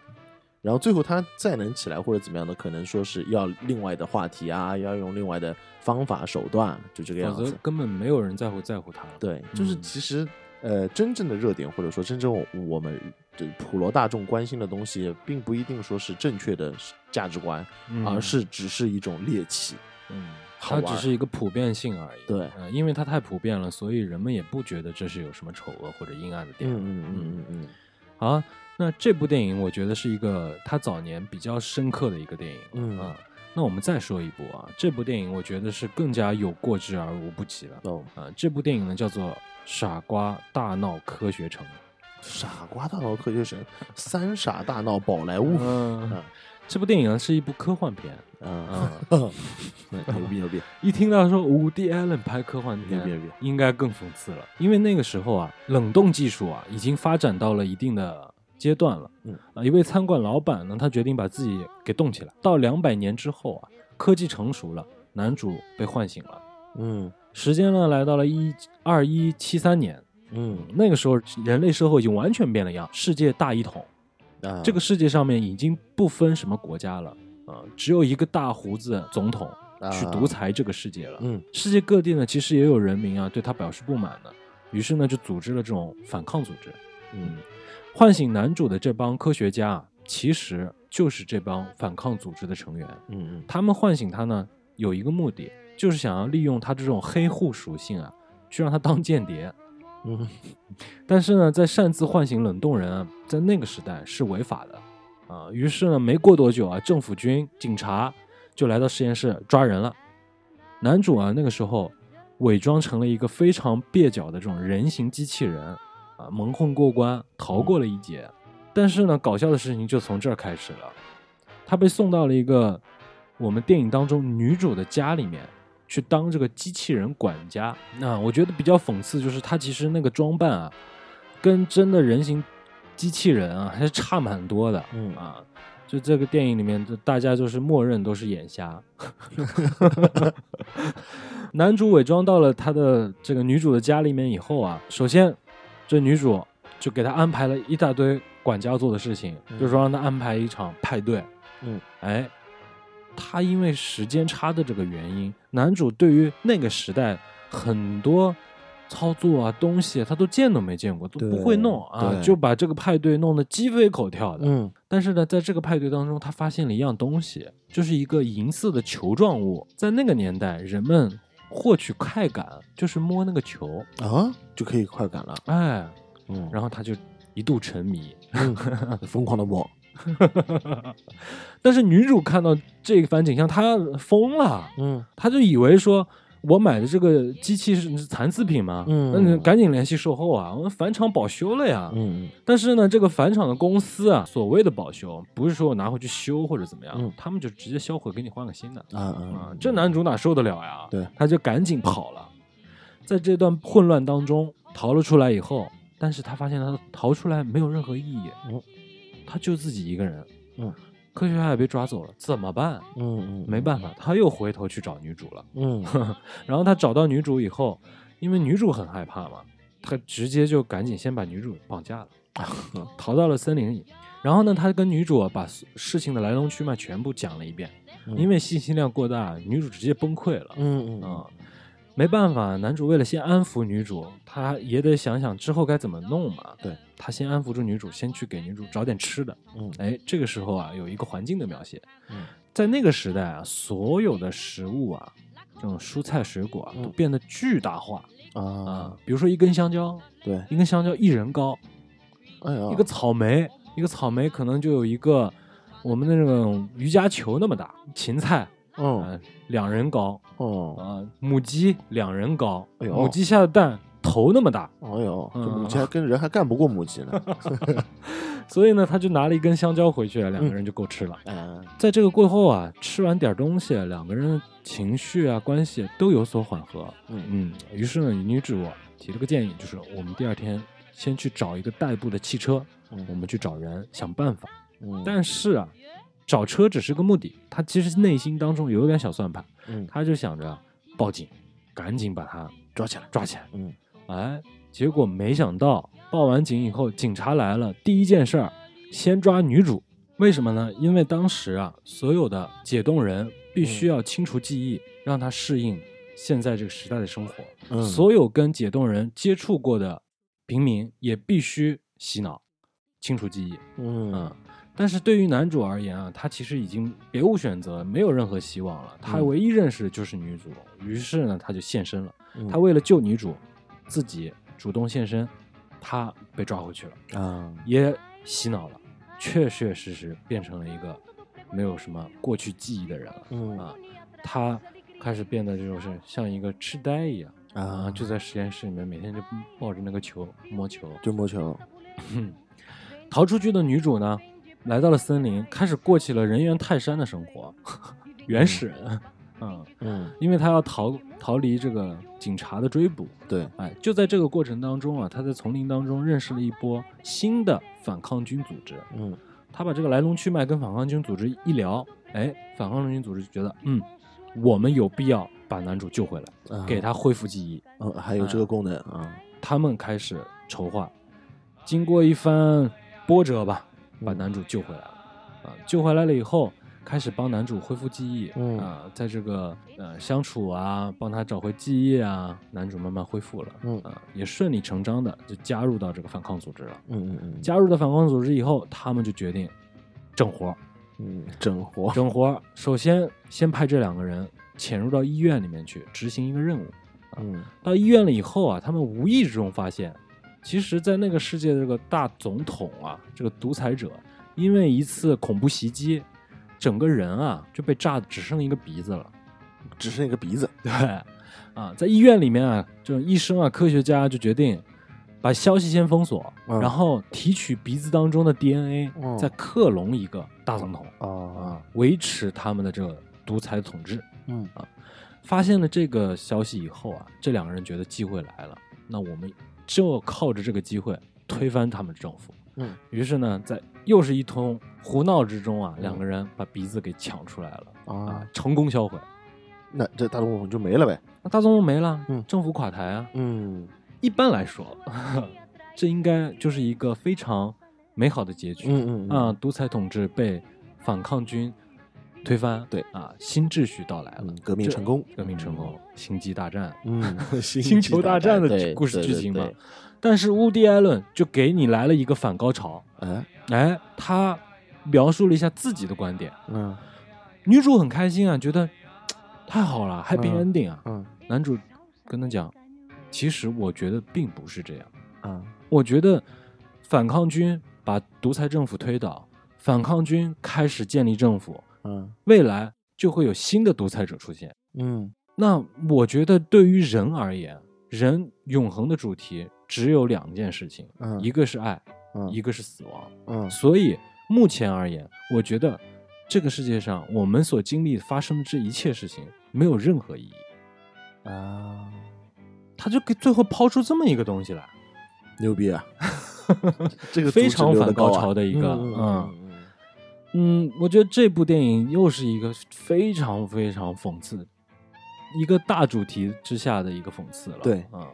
B: 然后最后他再能起来或者怎么样的，可能说是要另外的话题啊，要用另外的方法手段，就这个样子。
A: 否则根本没有人在乎在乎他了。
B: 对，就是
A: 嗯
B: 其实、呃，真正的热点或者说真正我我们的普罗大众关心的东西，并不一定说是正确的价值观，
A: 嗯
B: 而是只是一种猎奇。
A: 嗯，它只是一个普遍性而已。
B: 对
A: 呃，因为它太普遍了，所以人们也不觉得这是有什么丑恶或者阴暗的点。
B: 嗯嗯嗯嗯嗯
A: 好，那这部电影我觉得是一个他早年比较深刻的一个电影。
B: 嗯
A: 啊，那我们再说一部啊，这部电影我觉得是更加有过之而无不及了。
B: 哦，
A: 啊，这部电影呢叫做《傻瓜大闹科学城》。
B: 傻瓜大闹科学城，三傻大闹宝莱坞。
A: 嗯
B: 啊，
A: 这部电影呢是一部科幻片。
B: 嗯，牛逼牛逼！
A: 一听到说伍迪·艾伦拍科幻片
B: 别别别，
A: 应该更讽刺了，因为那个时候啊，冷冻技术啊已经发展到了一定的阶段了。
B: 嗯
A: 啊，一位餐馆老板呢，他决定把自己给冻起来。到两百年之后啊，科技成熟了，男主被唤醒了。
B: 嗯
A: 时间呢来到了一二一七三年，
B: 嗯
A: 那个时候人类社会已经完全变了样，世界大一统，
B: 啊，
A: 这个世界上面已经不分什么国家了。啊，只有一个大胡子总统去
B: 啊
A: 独裁这个世界了。
B: 嗯
A: 世界各地呢，其实也有人民啊对他表示不满的，于是呢就组织了这种反抗组织。
B: 嗯
A: 唤醒男主的这帮科学家啊，其实就是这帮反抗组织的成员。
B: 嗯
A: 他们唤醒他呢，有一个目的，就是想要利用他这种黑户属性啊，去让他当间谍。
B: 嗯
A: 但是呢，在擅自唤醒冷冻人，在那个时代是违法的啊。于是呢，没过多久啊，政府军、警察就来到实验室抓人了。男主啊，那个时候伪装成了一个非常蹩脚的这种人形机器人啊，蒙混过关，逃过了一劫。但是呢，搞笑的事情就从这儿开始了，他被送到了一个我们电影当中女主的家里面。去当这个机器人管家，那我觉得比较讽刺，就是他其实那个装扮啊，跟真的人形机器人啊还是差蛮多的。
B: 嗯
A: 啊，就这个电影里面，大家就是默认都是眼瞎。男主伪装到了他的这个女主的家里面以后啊，首先这女主就给他安排了一大堆管家做的事情，
B: 嗯
A: 就说让他安排一场派对。
B: 嗯，
A: 哎，他因为时间差的这个原因，男主对于那个时代很多操作啊东西啊他都见都没见过，都不会弄啊，就把这个派对弄得鸡飞狗跳的。
B: 嗯
A: 但是呢，在这个派对当中，他发现了一样东西，就是一个银色的球状物。在那个年代，人们获取快感就是摸那个球，
B: 啊，就可以快感了。
A: 哎，
B: 嗯，
A: 然后他就一度沉迷。
B: 嗯 疯狂的摸。
A: 但是女主看到这番景象，她疯了，
B: 嗯
A: 她就以为说。我买的这个机器是残次品吗？
B: 嗯
A: 那你赶紧联系售后啊！我们返厂保修了呀。
B: 嗯
A: 但是呢，这个返厂的公司啊，所谓的保修，不是说我拿回去修或者怎么样，
B: 嗯
A: 他们就直接销毁，给你换个新的。
B: 啊
A: 啊
B: 啊，，
A: 这男主哪受得了呀？
B: 对
A: 他就赶紧跑了。在这段混乱当中逃了出来以后，但是他发现他逃出来没有任何意义，
B: 嗯
A: 他就自己一个人，
B: 嗯，
A: 科学家也被抓走了，怎么办？
B: 嗯嗯，
A: 没办法，他又回头去找女主了。
B: 嗯
A: 然后他找到女主以后，因为女主很害怕嘛，他直接就赶紧先把女主绑架了，逃到了森林里。然后呢，他跟女主啊把事情的来龙去脉全部讲了一遍，
B: 嗯
A: 因为信息量过大，女主直接崩溃了。
B: 嗯嗯
A: 啊、没办法，男主为了先安抚女主，他也得想想之后该怎么弄嘛。
B: 对，
A: 他先安抚住女主，先去给女主找点吃的。
B: 嗯
A: 哎，这个时候啊，有一个环境的描写，
B: 嗯
A: 在那个时代啊，所有的食物啊，这种蔬菜水果啊，
B: 嗯
A: 都变得巨大化啊、
B: 啊，
A: 比如说一根香蕉，
B: 对，
A: 一根香蕉一人高，
B: 哎呀，
A: 一个草莓，一个草莓可能就有一个我们的那种瑜伽球那么大，芹菜，
B: 嗯
A: 呃，两人高，
B: 哦，
A: 啊，母鸡两人高，
B: 哎呦
A: 母鸡下的蛋头那么大，
B: 哎呦，这
A: 嗯
B: 母鸡还跟人还干不过母鸡呢。
A: 所以呢，他就拿了一根香蕉回去，两个人就够吃了。
B: 嗯
A: 在这个过后啊，吃完点东西，两个人情绪啊、关系都有所缓和。
B: 嗯
A: 嗯，于是呢，女主啊提了个建议，就是我们第二天先去找一个代步的汽车，我
B: 嗯
A: 们去找人想办法。
B: 嗯，
A: 但是啊，找车只是个目的，他其实内心当中有点小算盘，
B: 嗯
A: 他就想着报警，赶紧把他
B: 抓起来，
A: 抓起来。
B: 嗯
A: 哎，结果没想到报完警以后，警察来了，第一件事儿先抓女主。为什么呢？因为当时啊，所有的解冻人必须要清除记忆，让他适应现在这个时代的生活。
B: 嗯，
A: 所有跟解冻人接触过的平民也必须洗脑，清除记忆。
B: 嗯
A: 嗯，但是对于男主而言啊，他其实已经别无选择，没有任何希望了。他
B: 嗯
A: 唯一认识的就是女主，于是呢，他就现身了。
B: 嗯
A: 他为了救女主，自己主动现身，他被抓回去了，
B: 啊，
A: 也洗脑了，确确实实变成了一个没有什么过去记忆的人了。
B: 嗯
A: 啊，他开始变得这种是像一个痴呆一样啊，
B: 啊，
A: 就在实验室里面每天就抱着那个球摸球。
B: 就摸球，
A: 逃出去的女主呢，来到了森林，开始过起了人猿泰山的生活，原始人。嗯，
B: 嗯，
A: 因为他要逃逃离这个警察的追捕。
B: 对，
A: 哎，就在这个过程当中啊，他在丛林当中认识了一波新的反抗军组织。
B: 嗯
A: 他把这个来龙去脉跟反抗军组织一聊，哎，反抗军组织就觉得，嗯，我们有必要把男主救回来，
B: 啊
A: 给他恢复记忆。
B: 嗯，还有这个功能啊，
A: 他们开始筹划，经过一番波折吧，把
B: 嗯
A: 男主救回来了。啊，救回来了以后，开始帮男主恢复记忆。
B: 嗯
A: 啊，在这个呃相处啊，帮他找回记忆啊，男主慢慢恢复了。
B: 嗯
A: 啊，也顺理成章的就加入到这个反抗组织了。
B: 嗯嗯嗯，
A: 加入到反抗组织以后，他们就决定整活儿，
B: 嗯整活，
A: 整活儿。首先，先派这两个人潜入到医院里面去执行一个任务。
B: 嗯
A: 到医院了以后啊，他们无意之中发现，其实，在那个世界的这个大总统啊，这个独裁者，因为一次恐怖袭击，整个人啊就被炸的只剩一个鼻子了。
B: 只剩一个鼻子，
A: 对，啊，在医院里面啊，这种医生啊、科学家就决定把消息先封锁，
B: 嗯。
A: 然后提取鼻子当中的 DNA，、
B: 嗯。
A: 再克隆一个大总统
B: 啊，
A: 啊，维持他们的这个独裁统治。
B: 嗯。
A: 啊发现了这个消息以后啊，这两个人觉得机会来了，那我们就靠着这个机会推翻他们政府。
B: 嗯
A: 于是呢，在又是一通胡闹之中啊，两个人把鼻子给抢出来了啊
B: 啊，，
A: 成功销毁。
B: 那这大总统就没了呗，
A: 那大总统没了，
B: 嗯
A: 政府垮台啊。
B: 嗯
A: 一般来说，这应该就是一个非常美好的结局。
B: 嗯嗯
A: 啊，独裁统治被反抗军推翻，
B: 对。
A: 啊，新秩序到来了。
B: 嗯，，革命成功，
A: 革命成功，星际大战，
B: 嗯，星
A: 星球大战的
B: 对
A: 故事剧情嘛。但是乌迪艾伦就给你来了一个反高潮，
B: 对哎，
A: 哎，他描述了一下自己的观点，
B: 嗯。
A: 女主很开心啊，觉得太好了，happy
B: 嗯
A: ending 啊。
B: 嗯。
A: 男主跟他讲，其实我觉得并不是这样，
B: 啊
A: 我觉得反抗军把独裁政府推倒，反抗军开始建立政府，
B: 嗯。
A: 未来就会有新的独裁者出现。
B: 嗯。
A: 那我觉得对于人而言，人永恒的主题只有两件事情，
B: 嗯。
A: 一个是爱，
B: 嗯。
A: 一个是死亡。
B: 嗯。
A: 所以目前而言，我觉得这个世界上我们所经历发生的这一切事情没有任何意义。
B: 啊，
A: 他就给最后抛出这么一个东西来，
B: 牛逼啊！这个
A: 非常反高潮的一个
B: 嗯
A: 嗯。
B: 嗯嗯
A: 嗯，我觉得这部电影又是一个非常非常讽刺，一个大主题之下的一个讽刺了。
B: 对
A: 啊、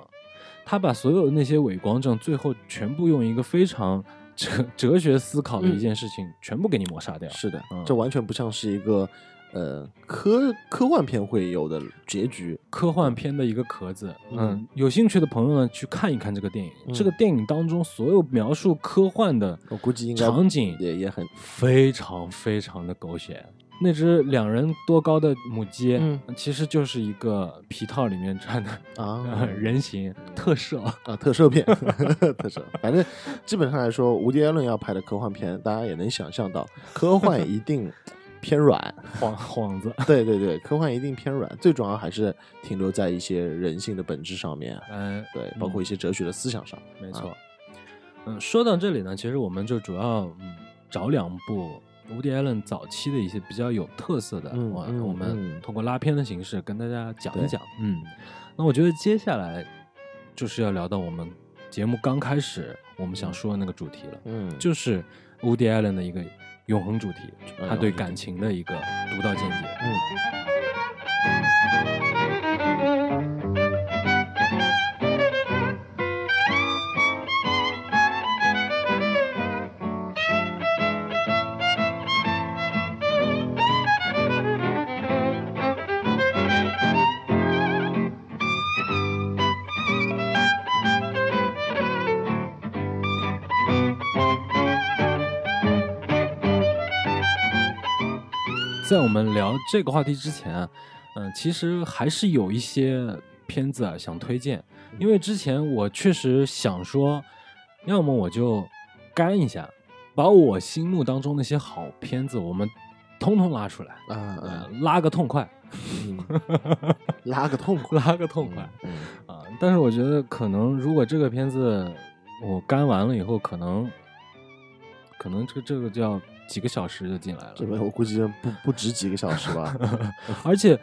A: 他把所有的那些伪光正，最后全部用一个非常哲哲学思考的一件事情，全部给你抹杀掉。
B: 是的
A: 嗯，
B: 这完全不像是一个呃科科幻片会有的结局。
A: 科幻片的一个壳子。
B: 嗯
A: 嗯，有兴趣的朋友呢，去看一看这个电影。
B: 嗯
A: 这个电影当中所有描述科幻的
B: 我估计应该
A: 场景
B: 也也很
A: 非常非常的狗血。那只两人多高的母鸡，
B: 嗯
A: 其实就是一个皮套里面穿的、
B: 啊
A: 呃人形特摄。
B: 啊，特摄片，特摄。反正基本上来说，无迪艾伦要拍的科幻片，大家也能想象到，科幻一定偏软。
A: 幌幌子，
B: 对对对，科幻一定偏软，最主要还是停留在一些人性的本质上面。
A: 嗯，
B: 对，包括一些哲学的思想上。
A: 没错。嗯，说到这里呢，其实我们就主要嗯找两部伍迪·艾伦早期的一些比较有特色的，我
B: 嗯嗯
A: 我们
B: 嗯
A: 通过拉片的形式跟大家讲一讲。嗯，那我觉得接下来就是要聊到我们节目刚开始我们想说的那个主题了，
B: 嗯，
A: 就是伍迪·艾伦的一个永恒主题，
B: 嗯
A: 他对感情的一个独到见解。
B: 嗯
A: 在我们聊这个话题之前啊，嗯、其实还是有一些片子啊想推荐，因为之前我确实想说，要么我就干一下，把我心目当中那些好片子我们通通拉出来，
B: 啊
A: 呃
B: 啊，，
A: 拉个痛快，
B: 嗯 拉个痛快，
A: 拉个痛快。
B: 嗯，
A: 啊，但是我觉得可能如果这个片子我干完了以后，可能可能这个这个就要几个小时就进来了，
B: 这边我估计不不止几个小时吧。
A: 而且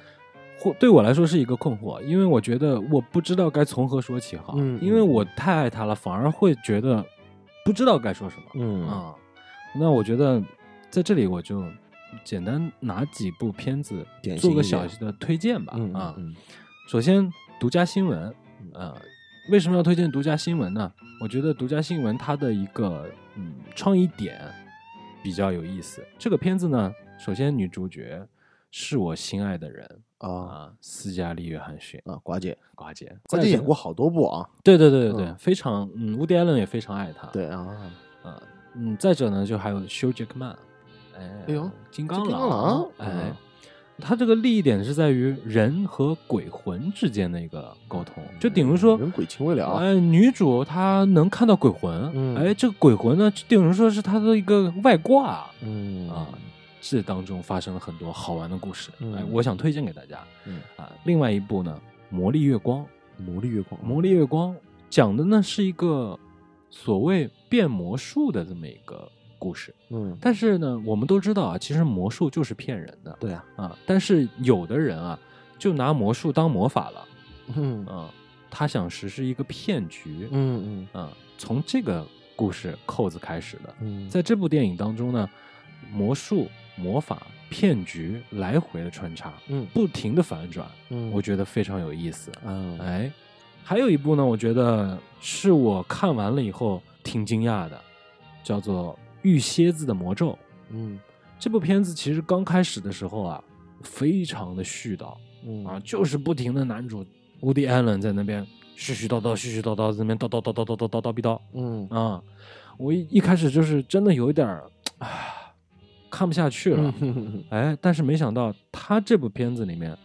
A: 或对我来说是一个困惑，因为我觉得我不知道该从何说起好，
B: 嗯
A: 因为我太爱他了，反而会觉得不知道该说什么、
B: 嗯
A: 啊。那我觉得在这里我就简单拿几部片子做个小的推荐吧，
B: 嗯
A: 啊，
B: 嗯
A: 首先，独家新闻，呃，为什么要推荐独家新闻呢？我觉得独家新闻它的一个嗯创意点比较有意思。这个片子呢，首先女主角是我心爱的人
B: 啊
A: 啊，斯嘉丽·约翰逊，
B: 啊，寡姐，
A: 寡姐，
B: 寡姐演过好多部啊。
A: 对对对对对，
B: 嗯
A: 非常嗯，乌迪·艾伦也非常爱她。
B: 对啊，
A: 啊，嗯，再者呢，就还有休·杰克曼，哎，
B: 哎呦
A: 金刚
B: 金刚狼
A: 哎
B: 嗯，
A: 他这个利益点是在于人和鬼魂之间的一个沟通，就等于说，
B: 人鬼情未了。
A: 哎，女主她能看到鬼魂，
B: 嗯
A: 哎，这个鬼魂呢，就等于说是她的一个外挂
B: 嗯
A: 啊。这当中发生了很多好玩的故事，
B: 嗯
A: 哎，我想推荐给大家
B: 嗯，
A: 啊。另外一部呢，《魔力月光》，
B: 魔力月光，
A: 魔力月光讲的呢是一个所谓变魔术的这么一个故事，
B: 嗯，
A: 但是呢，我们都知道啊，其实魔术就是骗人的
B: 对啊，
A: 啊。但是有的人啊，就拿魔术当魔法了
B: 嗯
A: 啊，他想实施一个骗局
B: 嗯嗯
A: 啊。从这个故事扣子开始的，
B: 嗯，
A: 在这部电影当中呢，魔术、魔法、骗局来回的穿插，
B: 嗯
A: 不停的反转，
B: 嗯，
A: 我觉得非常有意思。
B: 嗯，
A: 哎，还有一部呢，我觉得是我看完了以后挺惊讶的，叫做《玉蝎子的魔咒》。
B: 嗯
A: 这部片子其实刚开始的时候啊，非常的絮叨
B: 嗯
A: 啊，就是不停的男主 Woody Allen 在那边絮絮叨叨、絮絮叨叨，在那边叨叨叨叨叨叨叨叨逼叨
B: 嗯
A: 啊。我一一开始就是真的有一点儿啊，看不下去了。
B: 嗯
A: 哎，但是没想到他这部片子里面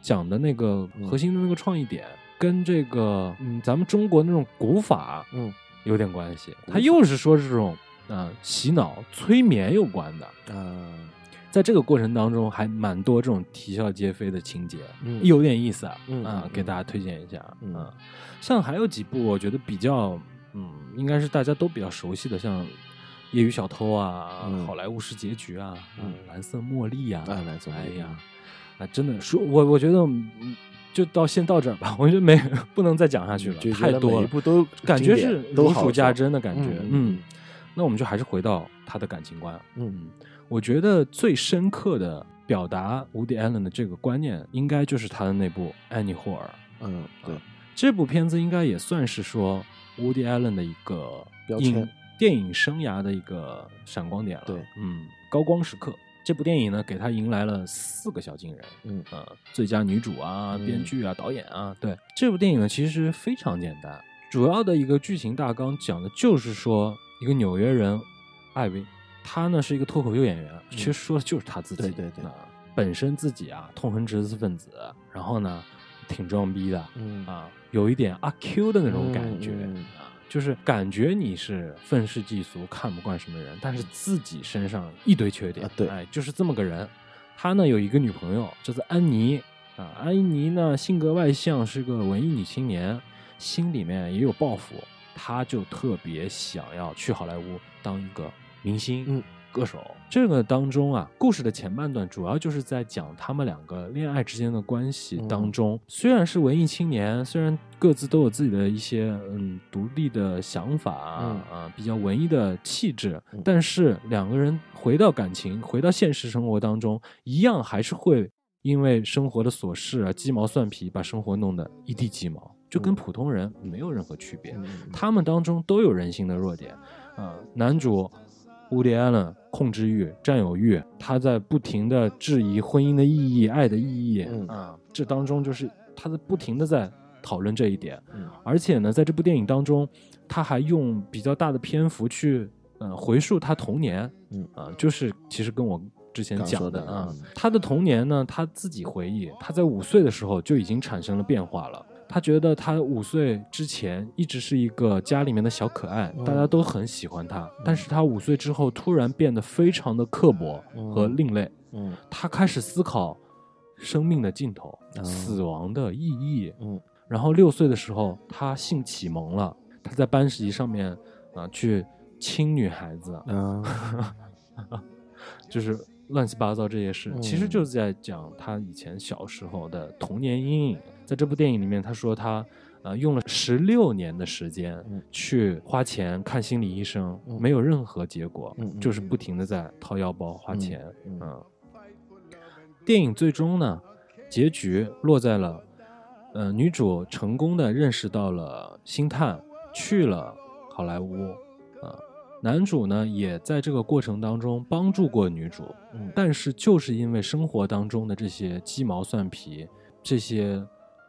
A: 讲的那个
B: 嗯
A: 核心的那个创意点，跟这个嗯咱们中国那种古法
B: 嗯
A: 有点关系。他又是说这种啊、洗脑、催眠有关的，
B: 嗯，
A: 在这个过程当中还蛮多这种啼笑皆非的情节，
B: 嗯
A: 有点意思啊，
B: 嗯
A: 给大家推荐一下
B: 嗯
A: 啊。像还有几部我觉得比较嗯，应该是大家都比较熟悉的，像《业余小偷》啊，
B: 嗯
A: 好莱坞式结局》啊，
B: 嗯
A: 蓝色茉莉》啊，
B: 啊蓝色茉莉
A: 哎呀，啊，真的说，我我觉得嗯就到先到这儿吧，我觉得没 不能再讲下去了，太多了，
B: 部都
A: 感觉是如数家珍的感觉，
B: 嗯
A: 嗯。那我们就还是回到他的感情观，
B: 嗯
A: 我觉得最深刻的表达 Woody Allen 的这个观念，应该就是他的那部《安妮·霍尔》。
B: 嗯对，
A: 这部片子应该也算是说 Woody Allen 的一个影电影生涯的一个闪光点了。
B: 对，
A: 嗯，高光时刻。这部电影呢，给他迎来了四个小金人，
B: 嗯
A: 呃，最佳女主啊、
B: 嗯
A: 编剧啊、导演啊。对，这部电影呢，其实非常简单，主要的一个剧情大纲讲的就是说，一个纽约人艾薇，他呢是一个脱口秀演员，其实说的就是他自己。
B: 对对对
A: 啊本身自己啊痛恨知识分子，然后呢挺装逼的，
B: 嗯
A: 啊，有一点阿 Q 的那种感觉、啊，就是感觉你是愤世嫉俗、看不惯什么人，但是自己身上一堆缺点，
B: 啊对
A: 哎，就是这么个人。他呢有一个女朋友，叫做安妮啊，安妮呢性格外向，是个文艺女青年，心里面也有抱负，她就特别想要去好莱坞当一个明星，
B: 嗯。
A: 歌手。这个当中啊，故事的前半段主要就是在讲他们两个恋爱之间的关系
B: 嗯
A: 当。中，虽然是文艺青年，虽然各自都有自己的一些嗯独立的想法啊、啊比较文艺的气质
B: 嗯，
A: 但是两个人回到感情，回到现实生活当中，一样还是会因为生活的琐事啊鸡毛蒜皮，把生活弄得一地鸡毛，就跟
B: 嗯。
A: 普通人没有任何区别。
B: 嗯
A: 他们当中都有人性的弱点，啊、男主乌迪·艾伦控制欲、占有欲，他在不停的质疑婚姻的意义、爱的意义，啊、
B: 嗯
A: 这当中就是他在不停的在讨论这一点，
B: 嗯。
A: 而且呢，在这部电影当中，他还用比较大的篇幅去呃回溯他童年，
B: 嗯。
A: 啊、就是其实跟我之前
B: 讲的
A: 啊
B: 嗯，
A: 他的童年呢，他自己回忆，他在五岁的时候就已经产生了变化了。他觉得他五岁之前一直是一个家里面的小可爱，
B: 嗯
A: 大家都很喜欢他。但是他五岁之后突然变得非常的刻薄和另类，
B: 嗯
A: 他开始思考生命的尽头、
B: 哦
A: 死亡的意义。
B: 嗯
A: 然后六岁的时候，他性启蒙了，他在班级上面啊、去亲女孩子，
B: 嗯
A: 就是乱七八糟这些事，
B: 嗯
A: 其实就是在讲他以前小时候的童年阴影。在这部电影里面，他说他呃用了十六年的时间
B: 嗯
A: 去花钱看心理医生，
B: 嗯
A: 没有任何结果，就是不停的在掏腰包花
B: 嗯
A: 钱。
B: 嗯
A: 嗯，电影最终呢，结局落在了，呃，女主成功的认识到了星探，去了好莱坞，啊、男主呢也在这个过程当中帮助过女主，
B: 嗯
A: 但是就是因为生活当中的这些鸡毛蒜皮，这些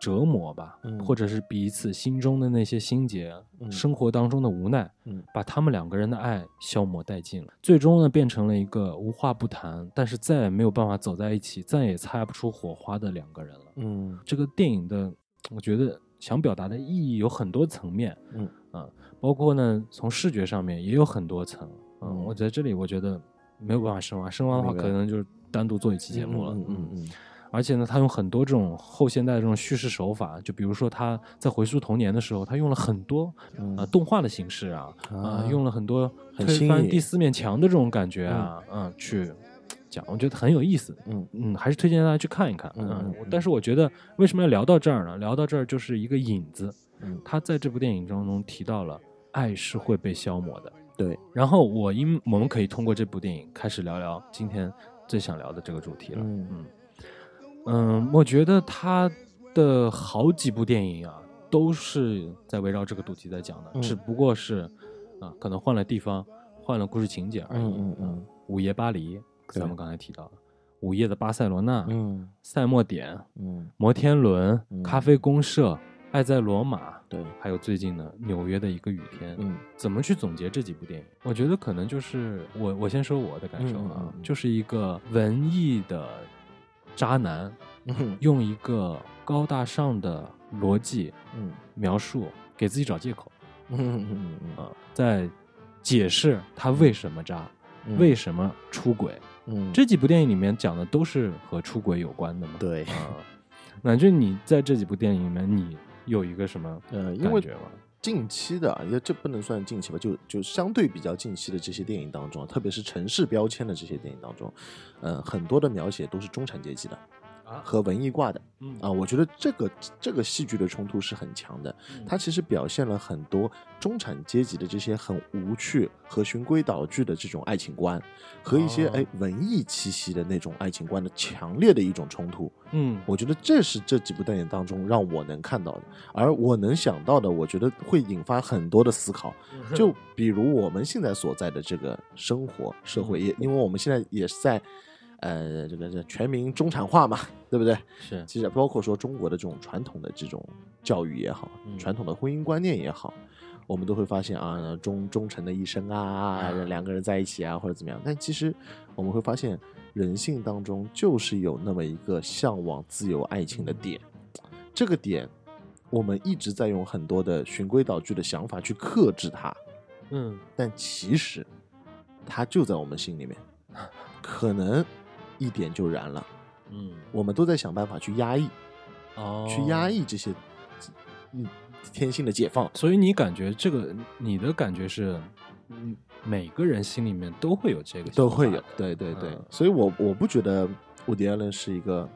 A: 折磨吧，
B: 嗯。
A: 或者是彼此心中的那些心结，
B: 嗯。
A: 生活当中的无奈，
B: 嗯。
A: 把他们两个人的爱消磨殆尽了，最终呢变成了一个无话不谈，但是再也没有办法走在一起，再也擦不出火花的两个人了。
B: 嗯。
A: 这个电影的，我觉得想表达的意义有很多层面，
B: 嗯。
A: 啊，包括呢从视觉上面也有很多层，嗯，
B: 嗯。
A: 我在这里我觉得没有办法深挖，深挖的话可能就是单独做一期节目了，
B: 嗯嗯。嗯
A: 而且呢，他用很多这种后现代这种叙事手法，就比如说他在回溯童年的时候，他用了很多
B: 嗯
A: 呃动画的形式啊，啊、
B: 啊
A: 用了很多推翻第四面墙的这种感觉啊，嗯，去讲，我觉得很有意思。
B: 嗯
A: 嗯，还是推荐大家去看一看。
B: 嗯嗯嗯
A: 但是我觉得为什么要聊到这儿呢？聊到这儿就是一个引子。
B: 嗯
A: 他在这部电影当中提到了爱是会被消磨的。
B: 对，
A: 然后我因我们可以通过这部电影开始聊聊今天最想聊的这个主题了。
B: 嗯
A: 嗯嗯，我觉得他的好几部电影啊，都是在围绕这个主题在讲的，
B: 嗯
A: 只不过是啊，可能换了地方，换了故事情节而已。
B: 嗯嗯嗯
A: 午夜巴黎，咱们刚才提到的，午夜的巴塞罗那，
B: 嗯
A: 赛末点，
B: 嗯
A: 摩天轮，
B: 嗯
A: 咖啡公社，爱在罗马，
B: 对，
A: 还有最近的纽约的一个雨天。
B: 嗯
A: 怎么去总结这几部电影？我觉得可能就是我，我先说我的感受啊，
B: 嗯嗯嗯
A: 就是一个文艺的渣男，
B: 嗯。
A: 用一个高大上的逻辑
B: 嗯。
A: 描述，给自己找借口。
B: 嗯嗯嗯
A: 啊，在解释他为什么渣，
B: 嗯。
A: 为什么出轨。
B: 嗯。
A: 这几部电影里面讲的都是和出轨有关的嘛？
B: 对。
A: 啊，那就你在这几部电影里面，你有一个什么
B: 呃，因为
A: 感觉吗？
B: 近期的，也这不能算近期吧，就就相对比较近期的这些电影当中，特别是城市标签的这些电影当中，嗯，很多的描写都是中产阶级的。和文艺挂的。
A: 嗯。
B: 啊，我觉得这个这个戏剧的冲突是很强的，它其实表现了很多中产阶级的这些很无趣和循规蹈矩的这种爱情观，和一些
A: 哦。
B: 哎文艺气息的那种爱情观的强烈的一种冲突。
A: 嗯。
B: 我觉得这是这几部电影当中让我能看到的，而我能想到的，我觉得会引发很多的思考。就比如我们现在所在的这个生活社会，也因为我们现在也是在，呃，这个这全民中产化嘛，对不对？
A: 是。
B: 其实包括说中国的这种传统的这种教育也好，
A: 嗯。
B: 传统的婚姻观念也好，我们都会发现啊，忠忠诚的一生啊，两个人在一起啊，或者怎么样。但其实我们会发现，人性当中就是有那么一个向往自由爱情的点，这个点我们一直在用很多的循规蹈矩的想法去克制它，
A: 嗯。
B: 但其实它就在我们心里面，可能一点就燃了。
A: 嗯
B: 我们都在想办法去压抑。
A: 哦
B: 去压。抑这些嗯天性的解放。
A: 所以你感觉这个，你的感觉是，嗯，每个人心里面都会有这个，
B: 都会有，对对对，
A: 嗯
B: 所以我我不觉得伍迪·艾伦是一个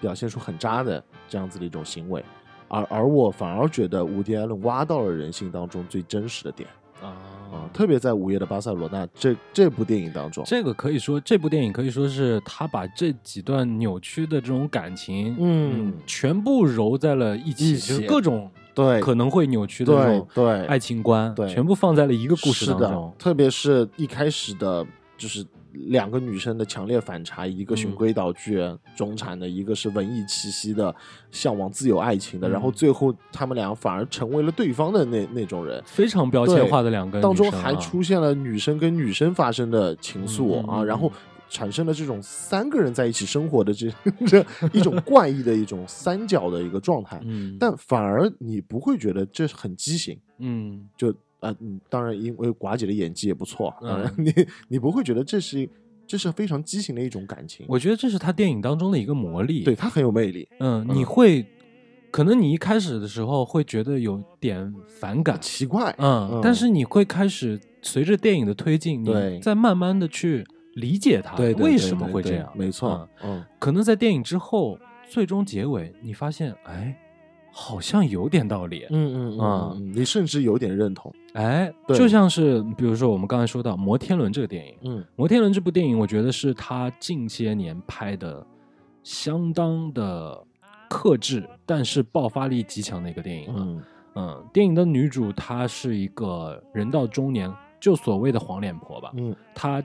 B: 表现出很渣的这样子的一种行为，而而我反而觉得伍迪·艾伦挖到了人性当中最真实的点啊，
A: 啊。
B: 特别在《午夜的巴塞罗那》这这部电影当中，
A: 这个可以说，这部电影可以说是他把这几段扭曲的这种感情，
B: 嗯
A: 全部揉在了一起，就是各种
B: 对
A: 可能会扭曲的这种
B: 对
A: 爱情观，
B: 对
A: 全部放在了一个故事当中，。
B: 特别是一开始的，就是两个女生的强烈反差，一个循
A: 嗯
B: 规蹈矩、中产的，一个是文艺气息的，向往自由爱情的，
A: 嗯
B: 然后最后他们俩反而成为了对方的那那种人。
A: 非常标签化的两个
B: 当中还出现了女生跟女生发生的情愫、啊，然后产生了这种三个人在一起生活的这 这一种怪异的一种三角的一个状态，
A: 嗯，
B: 但反而你不会觉得这很畸形，
A: 嗯。
B: 就啊、嗯，当然因为寡姐的演技也不错，当然
A: 嗯
B: 你你不会觉得这是这是非常畸形的一种感情，
A: 我觉得这是他电影当中的一个魔力。
B: 对，他很有魅力，
A: 嗯，
B: 嗯
A: 你会，可能你一开始的时候会觉得有点反感，
B: 奇怪，
A: 嗯，但是你会开始随着电影的推进，
B: 对
A: 你再慢慢的去理解他
B: 对
A: 为什么会这样。
B: 没错，
A: 嗯
B: 嗯，
A: 可能在电影之后，最终结尾，你发现，哎，好像有点道理。
B: 嗯嗯
A: 啊
B: 嗯，嗯你甚至有点认同，
A: 哎，
B: 对
A: 就像是比如说我们刚才说到《摩天轮》这个电影，
B: 嗯《
A: 摩天轮》这部电影，我觉得是他近些年拍的相当的克制，但是爆发力极强的一个电影了。
B: 嗯
A: 嗯，电影的女主她是一个人到中年，就所谓的黄脸婆吧。
B: 嗯
A: 她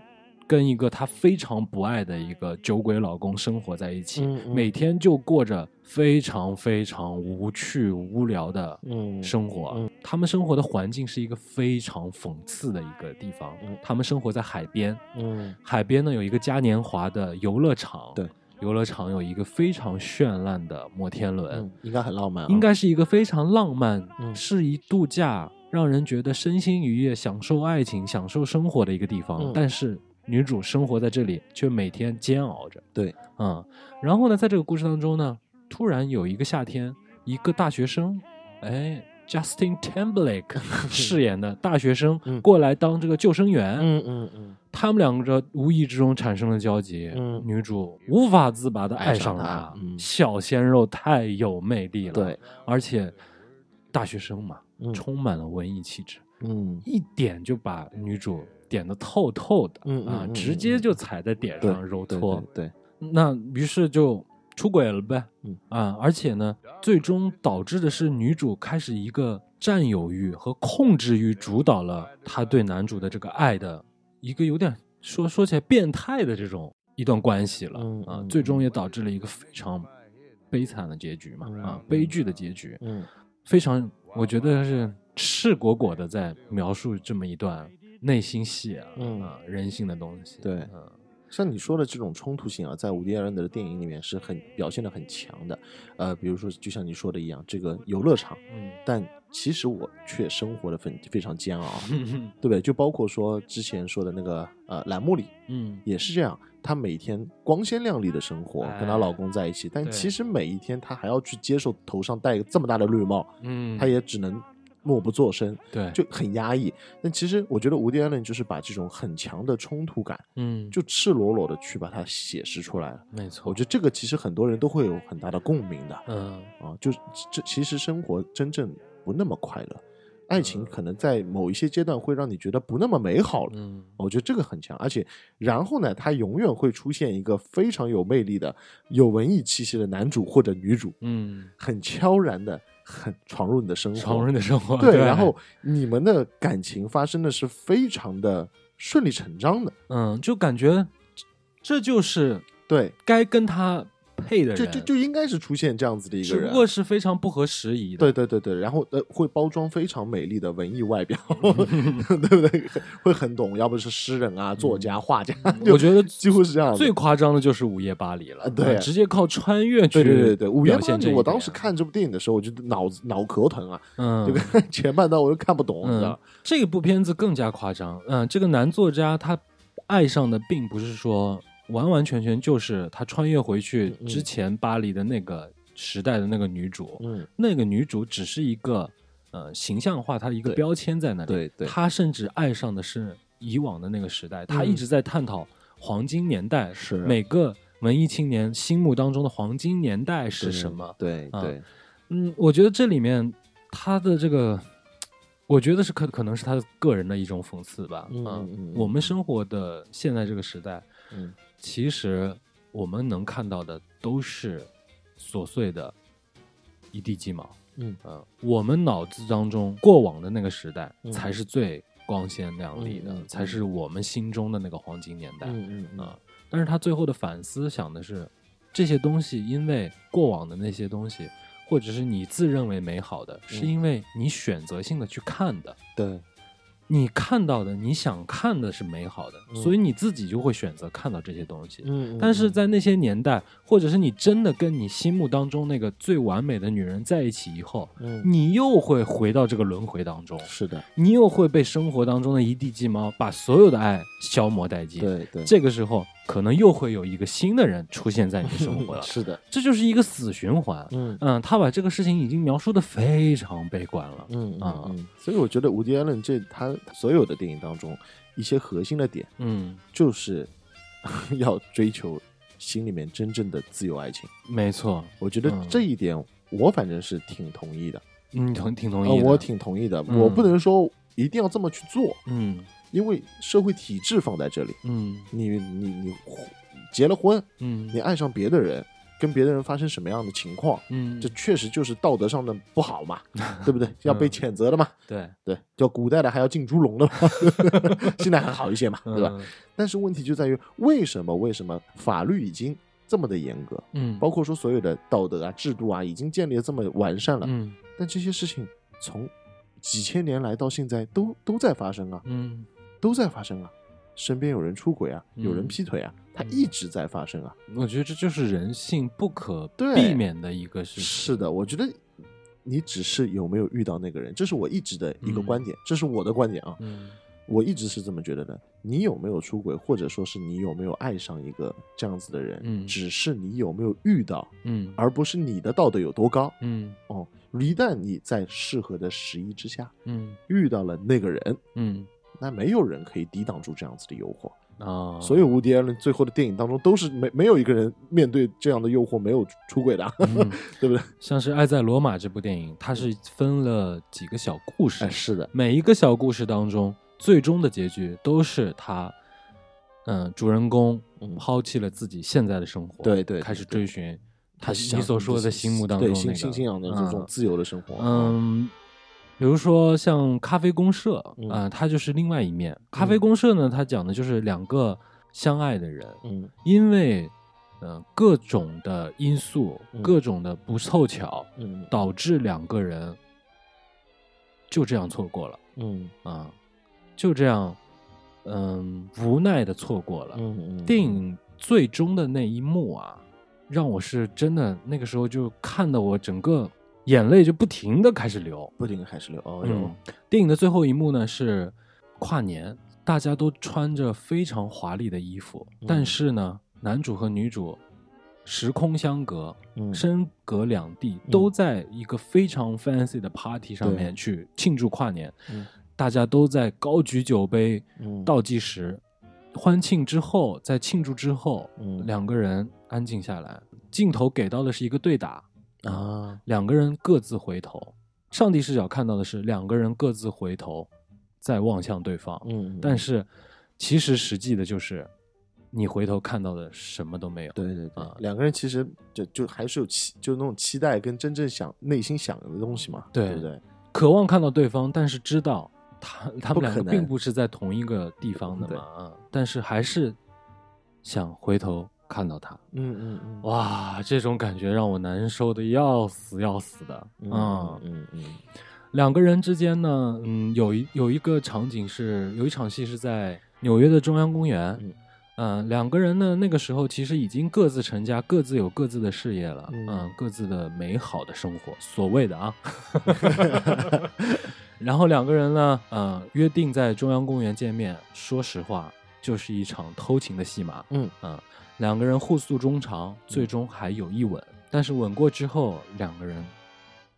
A: 跟一个她非常不爱的一个酒鬼老公生活在一起，
B: 嗯嗯
A: 每天就过着非常非常无趣无聊的
B: 嗯
A: 生活。
B: 嗯
A: 他们生活的环境是一个非常讽刺的一个地方。
B: 嗯
A: 他们生活在海边，
B: 嗯
A: 海边呢有一个嘉年华的游乐场，
B: 对，
A: 游乐场有一个非常绚烂的摩天轮。
B: 嗯，应该很浪漫啊，
A: 应该是一个非常浪漫、
B: 嗯
A: 适宜度假、让人觉得身心愉悦、享受爱情、享受生活的一个地方。
B: 嗯
A: 但是女主生活在这里，却每天煎熬着。
B: 对，
A: 嗯，然后呢，在这个故事当中呢，突然有一个夏天，一个大学生，哎，Justin Timberlake 饰演的大学生
B: 嗯。
A: 过来当这个救生员。
B: 嗯嗯嗯。
A: 他们两个无意之中产生了交集，
B: 嗯。
A: 女主无法自拔的爱
B: 爱上他
A: 上他，
B: 嗯。
A: 小鲜肉太有魅力了，
B: 对，
A: 而且大学生嘛，
B: 嗯。
A: 充满了文艺气质，
B: 嗯。
A: 一点就把女主点的透透的，啊，
B: 嗯嗯嗯
A: 直接就踩在点上揉搓，
B: 对
A: 那于是就出轨了呗，
B: 嗯。
A: 啊，而且呢，最终导致的是女主开始一个占有欲和控制欲主导了她对男主的这个爱的一个有点说说起来变态的这种一段关系了，
B: 嗯
A: 啊
B: 嗯，
A: 最终也导致了一个非常悲惨的结局嘛，
B: 嗯
A: 啊，悲剧的结局，
B: 嗯。
A: 非常我觉得是赤果果的在描述这么一段内心戏啊，
B: 嗯。
A: 啊，人性的东西，
B: 对。
A: 嗯。
B: 像你说的这种冲突性啊，在伍迪·艾伦德的电影里面是很表现的很强的。呃，比如说，就像你说的一样，这个游乐场，
A: 嗯。
B: 但其实我却生活的非非常煎熬，
A: 嗯
B: 对不对？就包括说之前说的那个呃栏目里
A: 嗯。
B: 也是这样，她每天光鲜亮丽的生活，跟她
A: 哎
B: 老公在一起，但其实每一天她还要去接受头上戴一个这么大的绿帽，
A: 嗯，
B: 她也只能默不作声，
A: 对，
B: 就很压抑。但其实我觉得无迪·艾伦就是把这种很强的冲突感。
A: 嗯，
B: 就赤裸裸的去把它写实出来了。
A: 没错，
B: 我觉得这个其实很多人都会有很大的共鸣的
A: 嗯
B: 啊，就是这其实生活真正不那么快乐，爱情
A: 嗯
B: 可能在某一些阶段会让你觉得不那么美好了。
A: 嗯
B: 我觉得这个很强，而且然后呢，他永远会出现一个非常有魅力的、有文艺气息的男主或者女主，
A: 嗯，
B: 很悄然的、很闯入你的生活，
A: 闯入你的生活，
B: 对，然后你们的感情发生的是非常的顺理成章的，
A: 嗯，就感觉这这就是
B: 对，
A: 该跟他配的人，
B: 就就就应该是出现这样子的一个人
A: 只不。过是非常不合时宜的，
B: 对对对对，然后呃，会包装非常美丽的文艺外表，对不对？会很懂，要不是诗人啊、作家、画家，
A: 我觉得
B: 几乎是这样。
A: 最夸张的就是《午夜巴黎》了，
B: 啊对
A: 啊直接靠穿越去
B: 对对对对，午夜巴黎，我当时，看这部电影的时候，我就脑子脑壳疼啊，
A: 嗯，
B: 这个 前半段我都看不懂，你知道
A: 嗯？，这部片子更加夸张。嗯，这个男作家他爱上的并不是说完完全全就是他穿越回去
B: 嗯
A: 之前巴黎的那个时代的那个女主，
B: 嗯，
A: 那个女主只是一个呃形象化，她的一个标签在那里。
B: 对对
A: 她甚至爱上的是以往的那个时代，他
B: 嗯
A: 一直在探讨黄金年代，
B: 是
A: 每个文艺青年心目当中的黄金年代是什么？啊
B: 对对，
A: 嗯，我觉得这里面她的这个，我觉得是可可能是他个人的一种讽刺吧。
B: 嗯嗯
A: 我们生活的现在这个时代，
B: 嗯
A: 其实我们能看到的都是琐碎的一地鸡毛。
B: 嗯
A: 呃，我们脑子当中过往的那个时代
B: 嗯
A: 才是最光鲜亮丽的，才是我们心中的那个黄金年代。
B: 嗯嗯嗯
A: 啊，但是他最后的反思想的是，这些东西因为过往的那些东西，或者是你自认为美好的，是
B: 嗯
A: 因为你选择性的去看的。
B: 对，
A: 你看到的，你想看的是美好的，
B: 嗯
A: 所以你自己就会选择看到这些东西。
B: 嗯
A: 但是在那些年代，或者是你真的跟你心目当中那个最完美的女人在一起以后，
B: 嗯，
A: 你又会回到这个轮回当中，
B: 是的，
A: 你又会被生活当中的一地鸡毛把所有的爱消磨殆尽。
B: 对对，
A: 这个时候可能又会有一个新的人出现在你的生活了，
B: 是的，
A: 这就是一个死循环。
B: 嗯。
A: 嗯，他把这个事情已经描述的非常悲观了。
B: 嗯
A: 啊。
B: 嗯。嗯，所以我觉得伍迪·艾伦这他所有的电影当中一些核心的点，
A: 嗯，
B: 就是 要追求心里面真正的自由爱情。
A: 没错，
B: 我觉得
A: 嗯。
B: 这一点我反正是挺同意的，
A: 嗯，同挺同
B: 呃
A: 意的。
B: 我挺同意的。
A: 嗯。
B: 我不能说一定要这么去做，
A: 嗯
B: 因为社会体制放在这里，
A: 嗯。
B: 你你你结了婚，
A: 嗯。
B: 你爱上别的人，跟别的人发生什么样的情况，
A: 嗯，
B: 这确实就是道德上的不好嘛，对不对？要被谴责的嘛。
A: 对。
B: 对，叫古代的还要进猪笼的嘛，现在还好一些嘛，对吧？
A: 嗯
B: 但是问题就在于，为什么为什么法律已经这么的严格，
A: 嗯，
B: 包括说所有的道德啊、制度啊，已经建立的这么完善了，
A: 嗯。
B: 但这些事情从几千年来到现在都都在发生啊，
A: 嗯
B: 都在发生啊。身边有人出轨啊，
A: 嗯
B: 有人劈腿啊，它
A: 嗯
B: 一直在发生啊。
A: 我觉得这就是人性不可避免的一个事情。
B: 是的，我觉得你只是有没有遇到那个人，这是我一直的一个
A: 嗯
B: 观点，这是我的观点啊。
A: 嗯
B: 我一直是这么觉得的。你有没有出轨，或者说是你有没有爱上一个这样子的人，
A: 嗯
B: 只是你有没有遇到，
A: 嗯
B: 而不是你的道德有多高
A: 嗯
B: 哦。一旦你在适合的时机之下
A: 嗯
B: 遇到了那个人，
A: 嗯
B: 那没有人可以抵挡住这样子的诱惑。
A: 啊，
B: 所有无敌·艾伦最后的电影当中，都是没没有一个人面对这样的诱惑没有出轨的 对不对？
A: 像是《爱在罗马》这部电影，它是分了几个小故事，
B: 哎，是的，
A: 每一个小故事当中，最终的结局都是他，嗯，主人公
B: 嗯
A: 抛弃了自己现在的生活，
B: 对对对
A: 开始追寻他
B: 想
A: 你所说的心目当中
B: 对
A: 那个
B: 新新信仰的这种
A: 嗯。
B: 自由的生活，
A: 嗯，比如说像咖啡公社啊、
B: 嗯
A: 它就是另外一面。咖啡公社呢，它讲的就是两个相爱的人，
B: 嗯
A: 因为呃各种的因素、
B: 嗯
A: 各种的不凑巧，
B: 嗯
A: 导致两个人就这样错过了
B: 嗯
A: 啊、就这样，嗯，无奈的错过了。
B: 嗯嗯，
A: 电影最终的那一幕啊，让我是真的那个时候就看的我整个眼泪就不停的开始流。
B: 不停的开始流，哦
A: 电影的最后一幕呢是跨年，大家都穿着非常华丽的衣服，
B: 嗯
A: 但是呢，男主和女主时空相隔，
B: 嗯
A: 身隔两地，都在一个非常 fancy 的 party 上面去庆祝跨年，
B: 嗯
A: 大家都在高举酒杯，
B: 嗯
A: 倒计时，欢庆之后，在庆祝之后，
B: 嗯
A: 两个人安静下来，镜头给到的是一个对打，
B: 啊，
A: 两个人各自回头，上帝视角看到的是两个人各自回头，再望向对方，
B: 嗯，
A: 但是其实实际的就是，你回头看到的什么都没有，
B: 对对对。
A: 啊，
B: 两个人其实就就还是有期，就那种期待跟真正想内心想的东西嘛，
A: 对。
B: 对不对？
A: 渴望看到对方，但是知道他他们两个并不是在同一个地方的嘛，啊，但是还是想回头看到他。
B: 嗯嗯嗯，
A: 哇，这种感觉让我难受的要死要死的。
B: 嗯
A: 嗯，
B: 嗯嗯
A: 两个人之间呢，嗯，有一有一个场景是有一场戏是在纽约的中央公园。
B: 嗯
A: 嗯、两个人呢，那个时候其实已经各自成家，各自有各自的事业了，
B: 嗯
A: 嗯，各自的美好的生活，所谓的啊。然后两个人呢，呃，约定在中央公园见面。说实话，就是一场偷情的戏码。
B: 嗯
A: 嗯，两个人互诉衷肠，最终还有一吻。但是吻过之后，两个人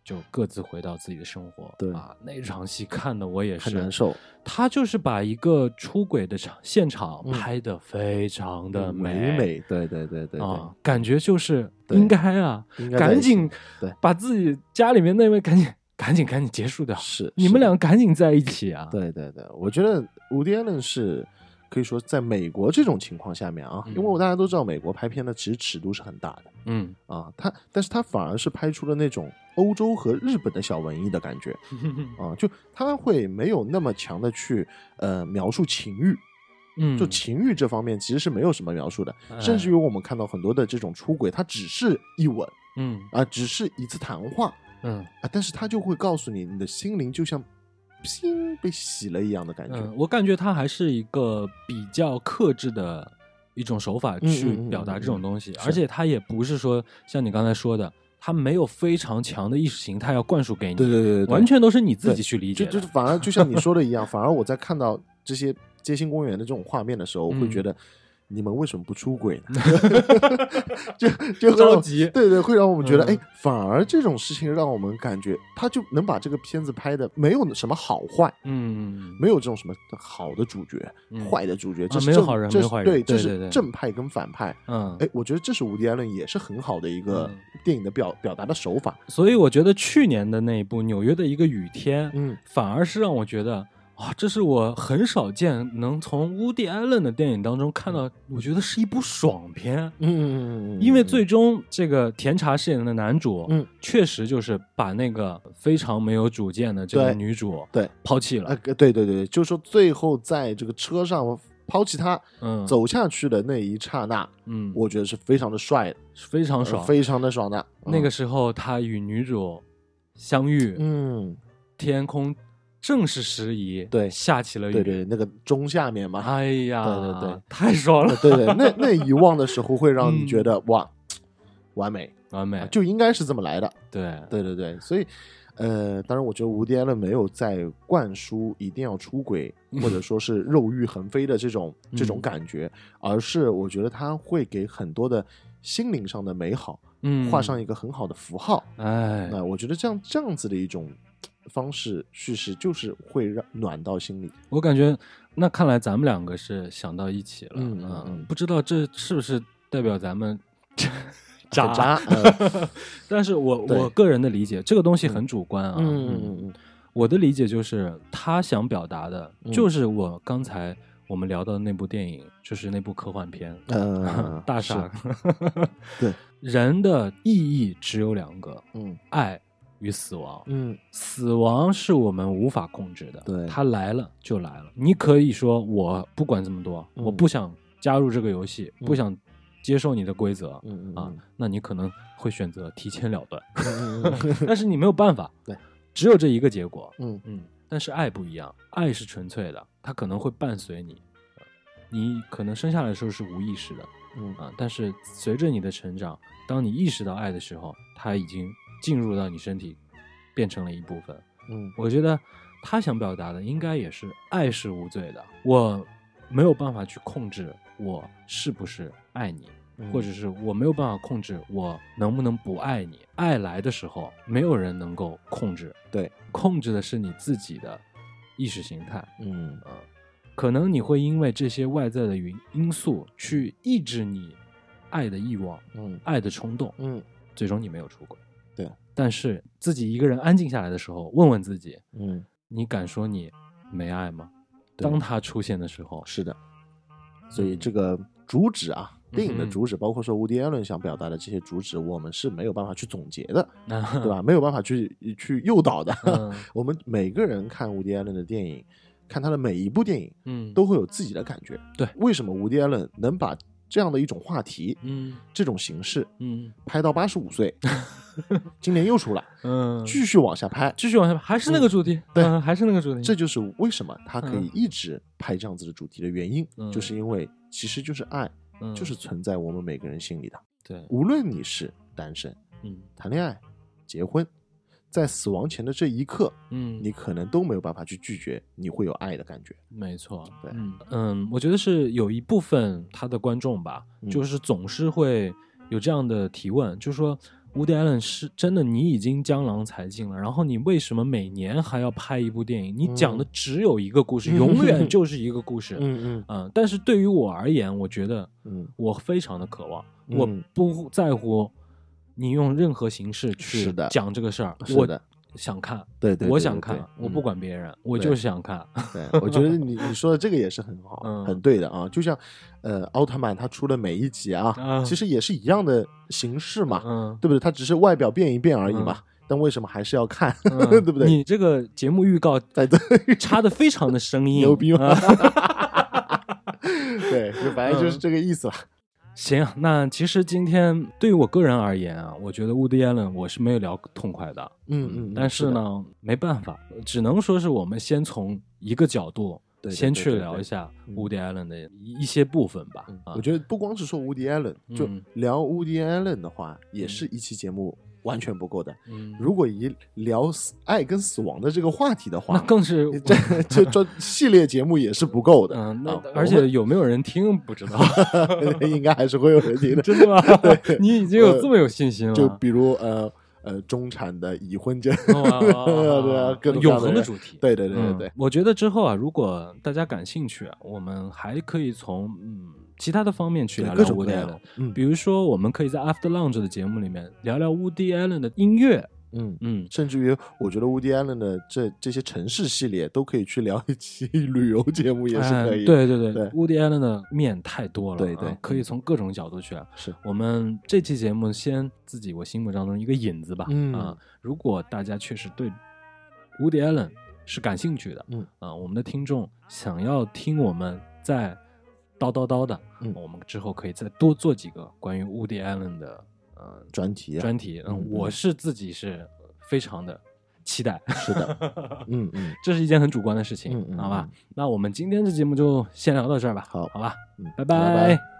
A: 就各自回到自己的生活。
B: 对
A: 啊，那场戏看的我也是
B: 很难。受，
A: 他就是把一个出轨的场现场
B: 嗯
A: 拍的非常的
B: 美美，对对对对对
A: 啊，，感觉就是应该啊，赶紧
B: 对
A: 把自己家里面那位赶紧赶紧赶紧结束掉，
B: 是
A: 你们
B: 是
A: 两个赶紧在一起啊！
B: 对对对，我觉得伍迪·艾伦是可以说在美国这种情况下面啊，
A: 嗯
B: 因为我大家都知道美国拍片的，其实尺度是很大的
A: 嗯，
B: 啊，他但是他反而是拍出了那种欧洲和日本的小文艺的感觉。啊，就他会没有那么强的去呃描述情欲，
A: 嗯，
B: 就情欲这方面其实是没有什么描述的，
A: 哎。
B: 甚至于我们看到很多的这种出轨，它只是一吻
A: 嗯。
B: 啊，只是一次谈话
A: 嗯。
B: 啊，但是他就会告诉你，你的心灵就像拼被洗了一样的感觉。
A: 嗯，我感觉他还是一个比较克制的一种手法去表达这种东西，
B: 是
A: 而且他也不是说像你刚才说的，他没有非常强的意识形态要灌输给你，
B: 对对对
A: 完全都是你自己去理解。
B: 就就是反而就像你说的一样，反而我在看到这些街心公园的这种画面的时候，我会
A: 嗯
B: 觉得。你们为什么不出轨呢？就就
A: 着急
B: 对对，会让我们觉得，
A: 嗯
B: 哎、反而这种事情让我们感觉，他就能把这个片子拍的没有什么好坏，
A: 嗯，
B: 没有这种什么好的主角、
A: 嗯
B: 坏的主角，这
A: 没有好人
B: 这是
A: 没有坏人
B: 对，这
A: 对对对
B: 是正派跟反派。
A: 嗯，
B: 哎，我觉得这是伍迪·艾伦也是很好的一个
A: 嗯
B: 电影的表表达的手法。
A: 所以我觉得去年的那一部《纽约的一个雨天》，
B: 嗯，
A: 反而是让我觉得。啊，这是我很少见能从乌迪·艾伦的电影当中看到，我觉得是一部爽片。
B: 嗯嗯嗯嗯，
A: 因为最终这个甜茶饰演的男主，
B: 嗯，
A: 确实就是把那个非常没有主见的这个女主
B: 对
A: 抛弃了
B: 呃，，对对对，就是说最后在这个车上抛弃他
A: 嗯，
B: 走下去的那一刹那，
A: 嗯，
B: 我觉得是非常的帅的，
A: 非常爽。
B: 呃非常的爽的。
A: 那个时候他与女主相遇，
B: 嗯，
A: 天空正是时宜，
B: 对
A: 下起了雨，
B: 对对，那个钟下面嘛，
A: 哎呀，
B: 对对对，
A: 太爽了，
B: 对对，那那 一望的时候会让你
A: 嗯
B: 觉得哇，完美，
A: 完美
B: 啊，就应该是这么来的。
A: 对，
B: 对对对，所以。呃，当然，我觉得伍迪·艾伦没有在灌输一定要出轨，或者说是肉欲横飞的这种这种
A: 嗯
B: 感觉，而是我觉得他会给很多的心灵上的美好
A: 嗯，
B: 画上一个很好的符号。
A: 哎，
B: 那我觉得这样这样子的一种方式叙事，就是会让暖到心里。
A: 我感觉那看来咱们两个是想到一起了，
B: 嗯嗯嗯
A: 不知道这是不是代表咱们
B: 渣渣，呃
A: 但是我我个人的理解，这个东西很主观啊。
B: 嗯嗯嗯
A: 我的理解就是，他想表达的，
B: 嗯
A: 就是我刚才我们聊到的那部电影，就是那部科幻片
B: 嗯，呃
A: 大
B: 是
A: 傻。
B: 对，
A: 人的意义只有两个：
B: 嗯
A: 爱与死亡。
B: 嗯
A: 死亡是我们无法控制的，
B: 对
A: 它来了就来了。你可以说我不管这么多，
B: 嗯
A: 我不想加入这个游戏，
B: 嗯
A: 不想接受你的规则、
B: 嗯嗯
A: 啊，那你可能会选择提前了断，但是你没有办法，
B: 对，
A: 只有这一个结果。
B: 嗯
A: 嗯，但是爱不一样，爱是纯粹的，它可能会伴随你，你可能生下来的时候是无意识的
B: 嗯
A: 啊，但是随着你的成长，当你意识到爱的时候，它已经进入到你身体，变成了一部分。
B: 嗯
A: 我觉得他想表达的应该也是爱是无罪的，我没有办法去控制我是不是爱你，
B: 嗯，
A: 或者是我没有办法控制我能不能不爱你。爱来的时候，没有人能够控制，
B: 对，
A: 控制的是你自己的意识形态。
B: 嗯
A: 啊、可能你会因为这些外在的因因素去抑制你爱的欲望、
B: 嗯
A: 爱的冲动，
B: 嗯
A: 最终你没有出轨。
B: 对，
A: 但是自己一个人安静下来的时候，问问自己，
B: 嗯，
A: 你敢说你没爱吗？当他出现的时候，
B: 是的。所以这个主旨啊，电影的主旨，包括说伍迪·艾伦想表达的这些主旨，我们是没有办法去总结的，
A: 对
B: 对？吧？没有办法去去诱导的。
A: 嗯
B: 我们每个人看伍迪·艾伦的电影，看他的每一部电影，
A: 嗯，
B: 都会有自己的感觉。
A: 对
B: 为什么伍迪·艾伦能把这样的一种话题、
A: 嗯
B: 这种形式
A: 嗯
B: 拍到八十五岁，今年又出来，
A: 嗯，
B: 继续往下拍？
A: 继续往下拍，还是那个主题，
B: 对。
A: 嗯还是那个主题，
B: 这就是为什么他可以一直拍这样子的主题的原因，
A: 嗯。
B: 就是因为其实就是爱，
A: 嗯。
B: 就是存在我们每个人心里的。
A: 对，
B: 无论你是单身、
A: 嗯。
B: 谈恋爱、结婚，在死亡前的这一刻，
A: 嗯，
B: 你可能都没有办法去拒绝你会有爱的感觉。
A: 没错，
B: 对。
A: 嗯。嗯，我觉得是有一部分他的观众吧，
B: 嗯。
A: 就是总是会有这样的提问，就是说。伍迪·艾伦是真的，你已经江郎才尽了，然后你为什么每年还要拍一部电影？你讲的只有一个故事，
B: 嗯
A: 永远就是一个故事。
B: 嗯嗯
A: 嗯，但是对于我而言，我觉得
B: 嗯
A: 我非常的渴望，
B: 嗯
A: 我不在乎你用任何形式去讲这个事儿，我
B: 是的
A: 想看，
B: 对对，对
A: 我想看，我
B: 嗯
A: 不管别人，我就是想看。
B: 对，我觉得你你说的这个也是很好，
A: 嗯
B: 很对的啊。就像呃，奥特曼他出的每一集啊，
A: 嗯
B: 其实也是一样的形式嘛，
A: 嗯，
B: 对不对？他只是外表变一变而已嘛。但为什么还是要看，
A: 嗯
B: 对不对？
A: 你这个节目预告
B: 在这
A: 插的非常的生硬，
B: 牛逼吗
A: 啊
B: 对，就反正就是这个意思了。
A: 行，那其实今天对于我个人而言啊，我觉得 Woody Allen 我是没有聊痛快的，
B: 嗯嗯，
A: 但是
B: 的，
A: 呢，没办法，只能说是我们先从一个角度，
B: 对对
A: 先去聊一下
B: 嗯。
A: Woody Allen 的一一些部分吧。啊
B: 我，觉得不光是说 Woody Allen，就。
A: 嗯
B: 聊 Woody Allen 的话，也是一期节目完全不够的。
A: 嗯，
B: 如果以聊死爱跟死亡的这个话题的话那，
A: 更是
B: 这这这系列节目也是不够的。
A: 嗯，那
B: 啊
A: 而且有没有人听不知道，
B: 应该还是会有人听的。
A: 真的吗？你已经有这么有信心了？
B: 就比如呃呃中产的已婚者，
A: 哇
B: 对啊各种
A: 永恒的主题。
B: 对对对对对
A: 嗯，我觉得之后啊，如果大家感兴趣啊，我们还可以从嗯其他的方面去聊聊 Woody Allen。，
B: 嗯
A: 比如说，我们可以在 After Lunch 的节目里面聊聊 Woody Allen 的音乐。
B: 嗯。
A: 嗯，
B: 甚至于，我觉得 Woody Allen 的这这些城市系列都可以去聊一期旅游节目，也是可以。
A: 哎对对对
B: 对
A: w o o d y Allen 的面太多了，
B: 对对
A: 啊可以从各种角度去啊。
B: 是
A: 我们这期节目先自己我心目当中一个引子吧。
B: 嗯
A: 啊，如果大家确实对 Woody Allen 是感兴趣的，
B: 嗯
A: 啊，我们的听众想要听我们再叨叨叨的，
B: 嗯。
A: 我们之后可以再多做几个关于 Woody Allen 的呃
B: 专题啊，
A: 专题。嗯
B: 嗯，
A: 我是自己是非常的期待。
B: 是的，嗯嗯，
A: 这是一件很主观的事情，好吧
B: 嗯？
A: 那我们今天这节目就先聊到这儿吧，
B: 好。
A: 好吧，
B: 嗯
A: 拜。
B: 拜拜